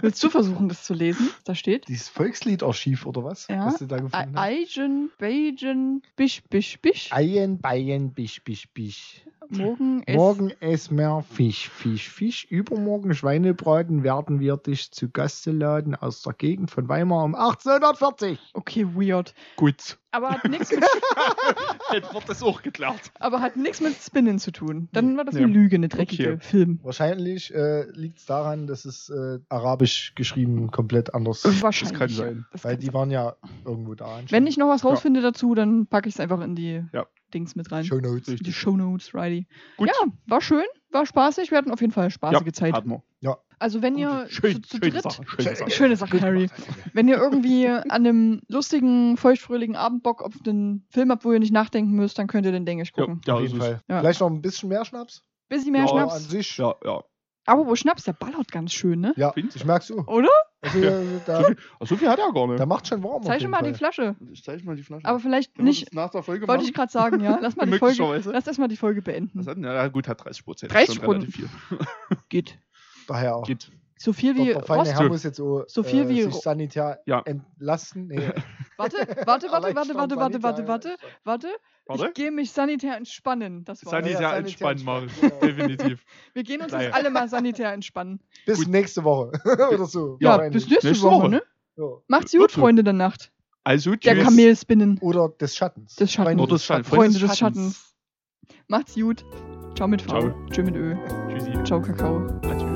Willst du versuchen, das zu lesen? Da steht. Dieses Volksliederarchiv oder was? Ja. Was du da gefunden hast? Eigen, Beigen, Bisch, Bisch, Bisch. Eien, Beien, Bisch, Bisch, Bisch. Morgen. Morgen es mehr Fisch, Fisch, Fisch. Übermorgen Schweinebraten werden wir dich zu Gaste laden aus der Gegend von Weimar um 1840. Okay, weird. Gut. Aber hat nichts mit, wird das auch geklärt. aber hat nichts mit Spinnen zu tun. Dann war das eine Lüge, eine dreckige Okay. Film. Wahrscheinlich äh, liegt es daran, dass es äh, arabisch geschrieben komplett anders Wahrscheinlich. kann sein. Das Weil kann die sein. waren ja irgendwo da. Wenn ich noch was rausfinde dazu, dann packe ich es einfach in die Ja. Dings mit rein. Show Notes. Die Shownotes, righty. Gut. Ja, war schön, war spaßig. Wir hatten auf jeden Fall eine spaßige Zeit. Hatten wir. Also wenn ihr Schön, zu, zu schöne dritt, Sache. Schöne Sache. schöne Sache, Harry. Wenn ihr irgendwie an einem lustigen, feuchtfröhlichen Abend Bock auf einen Film habt, wo ihr nicht nachdenken müsst, dann könnt ihr den, denke ich, Ja, gucken. ja, Auf jeden Fall. Ja. Vielleicht noch ein bisschen mehr Schnaps. Bisschen mehr Ja, Schnaps. an sich. Ja, ja. Aber wo Schnaps, der ballert ganz schön, ne? Ja, ich merk's so. Oder? Also, Ja. äh, So da, viel, ach, so viel hat er gar nicht. da macht schon warm. Zeig schon mal die Fall. Flasche. Ich zeig mal die Flasche. Aber vielleicht nicht. das nach der Folge Wollte ich gerade sagen, ja. Lass mal die Folge. Lass erstmal die Folge beenden. Hat? Ja, gut, hat 30 Prozent. 30 relativ viel. Geht. Daher auch. Geht. So viel Der, wie der feine Rost. Herr muss jetzt so, So viel äh, wie sich sanitär Ja. entlassen. Nee. Warte, warte, warte, warte, warte, warte, warte, warte, warte. Warte. Ich gehe mich sanitär entspannen. Das war's. Sanitär Ja, ja, entspannen sanitär machen. entspannen, ja. Definitiv. Wir gehen uns jetzt alle mal sanitär entspannen. Bis Gut. nächste Woche. Oder so. Ja, Wahrscheinlich. bis nächste, Nächste Woche, Woche. ne? Ja. Macht's Gut gut. Freunde der Nacht. Also, Der tschüss. Kamelspinnen. Oder des Schattens. Des Schattens. Freunde Oder des Schattens. Freunde des Schattens. Macht's gut. Ciao mit V. Ciao. Tschö mit Ö. Tschüssi. Ciao Kakao. Adieu.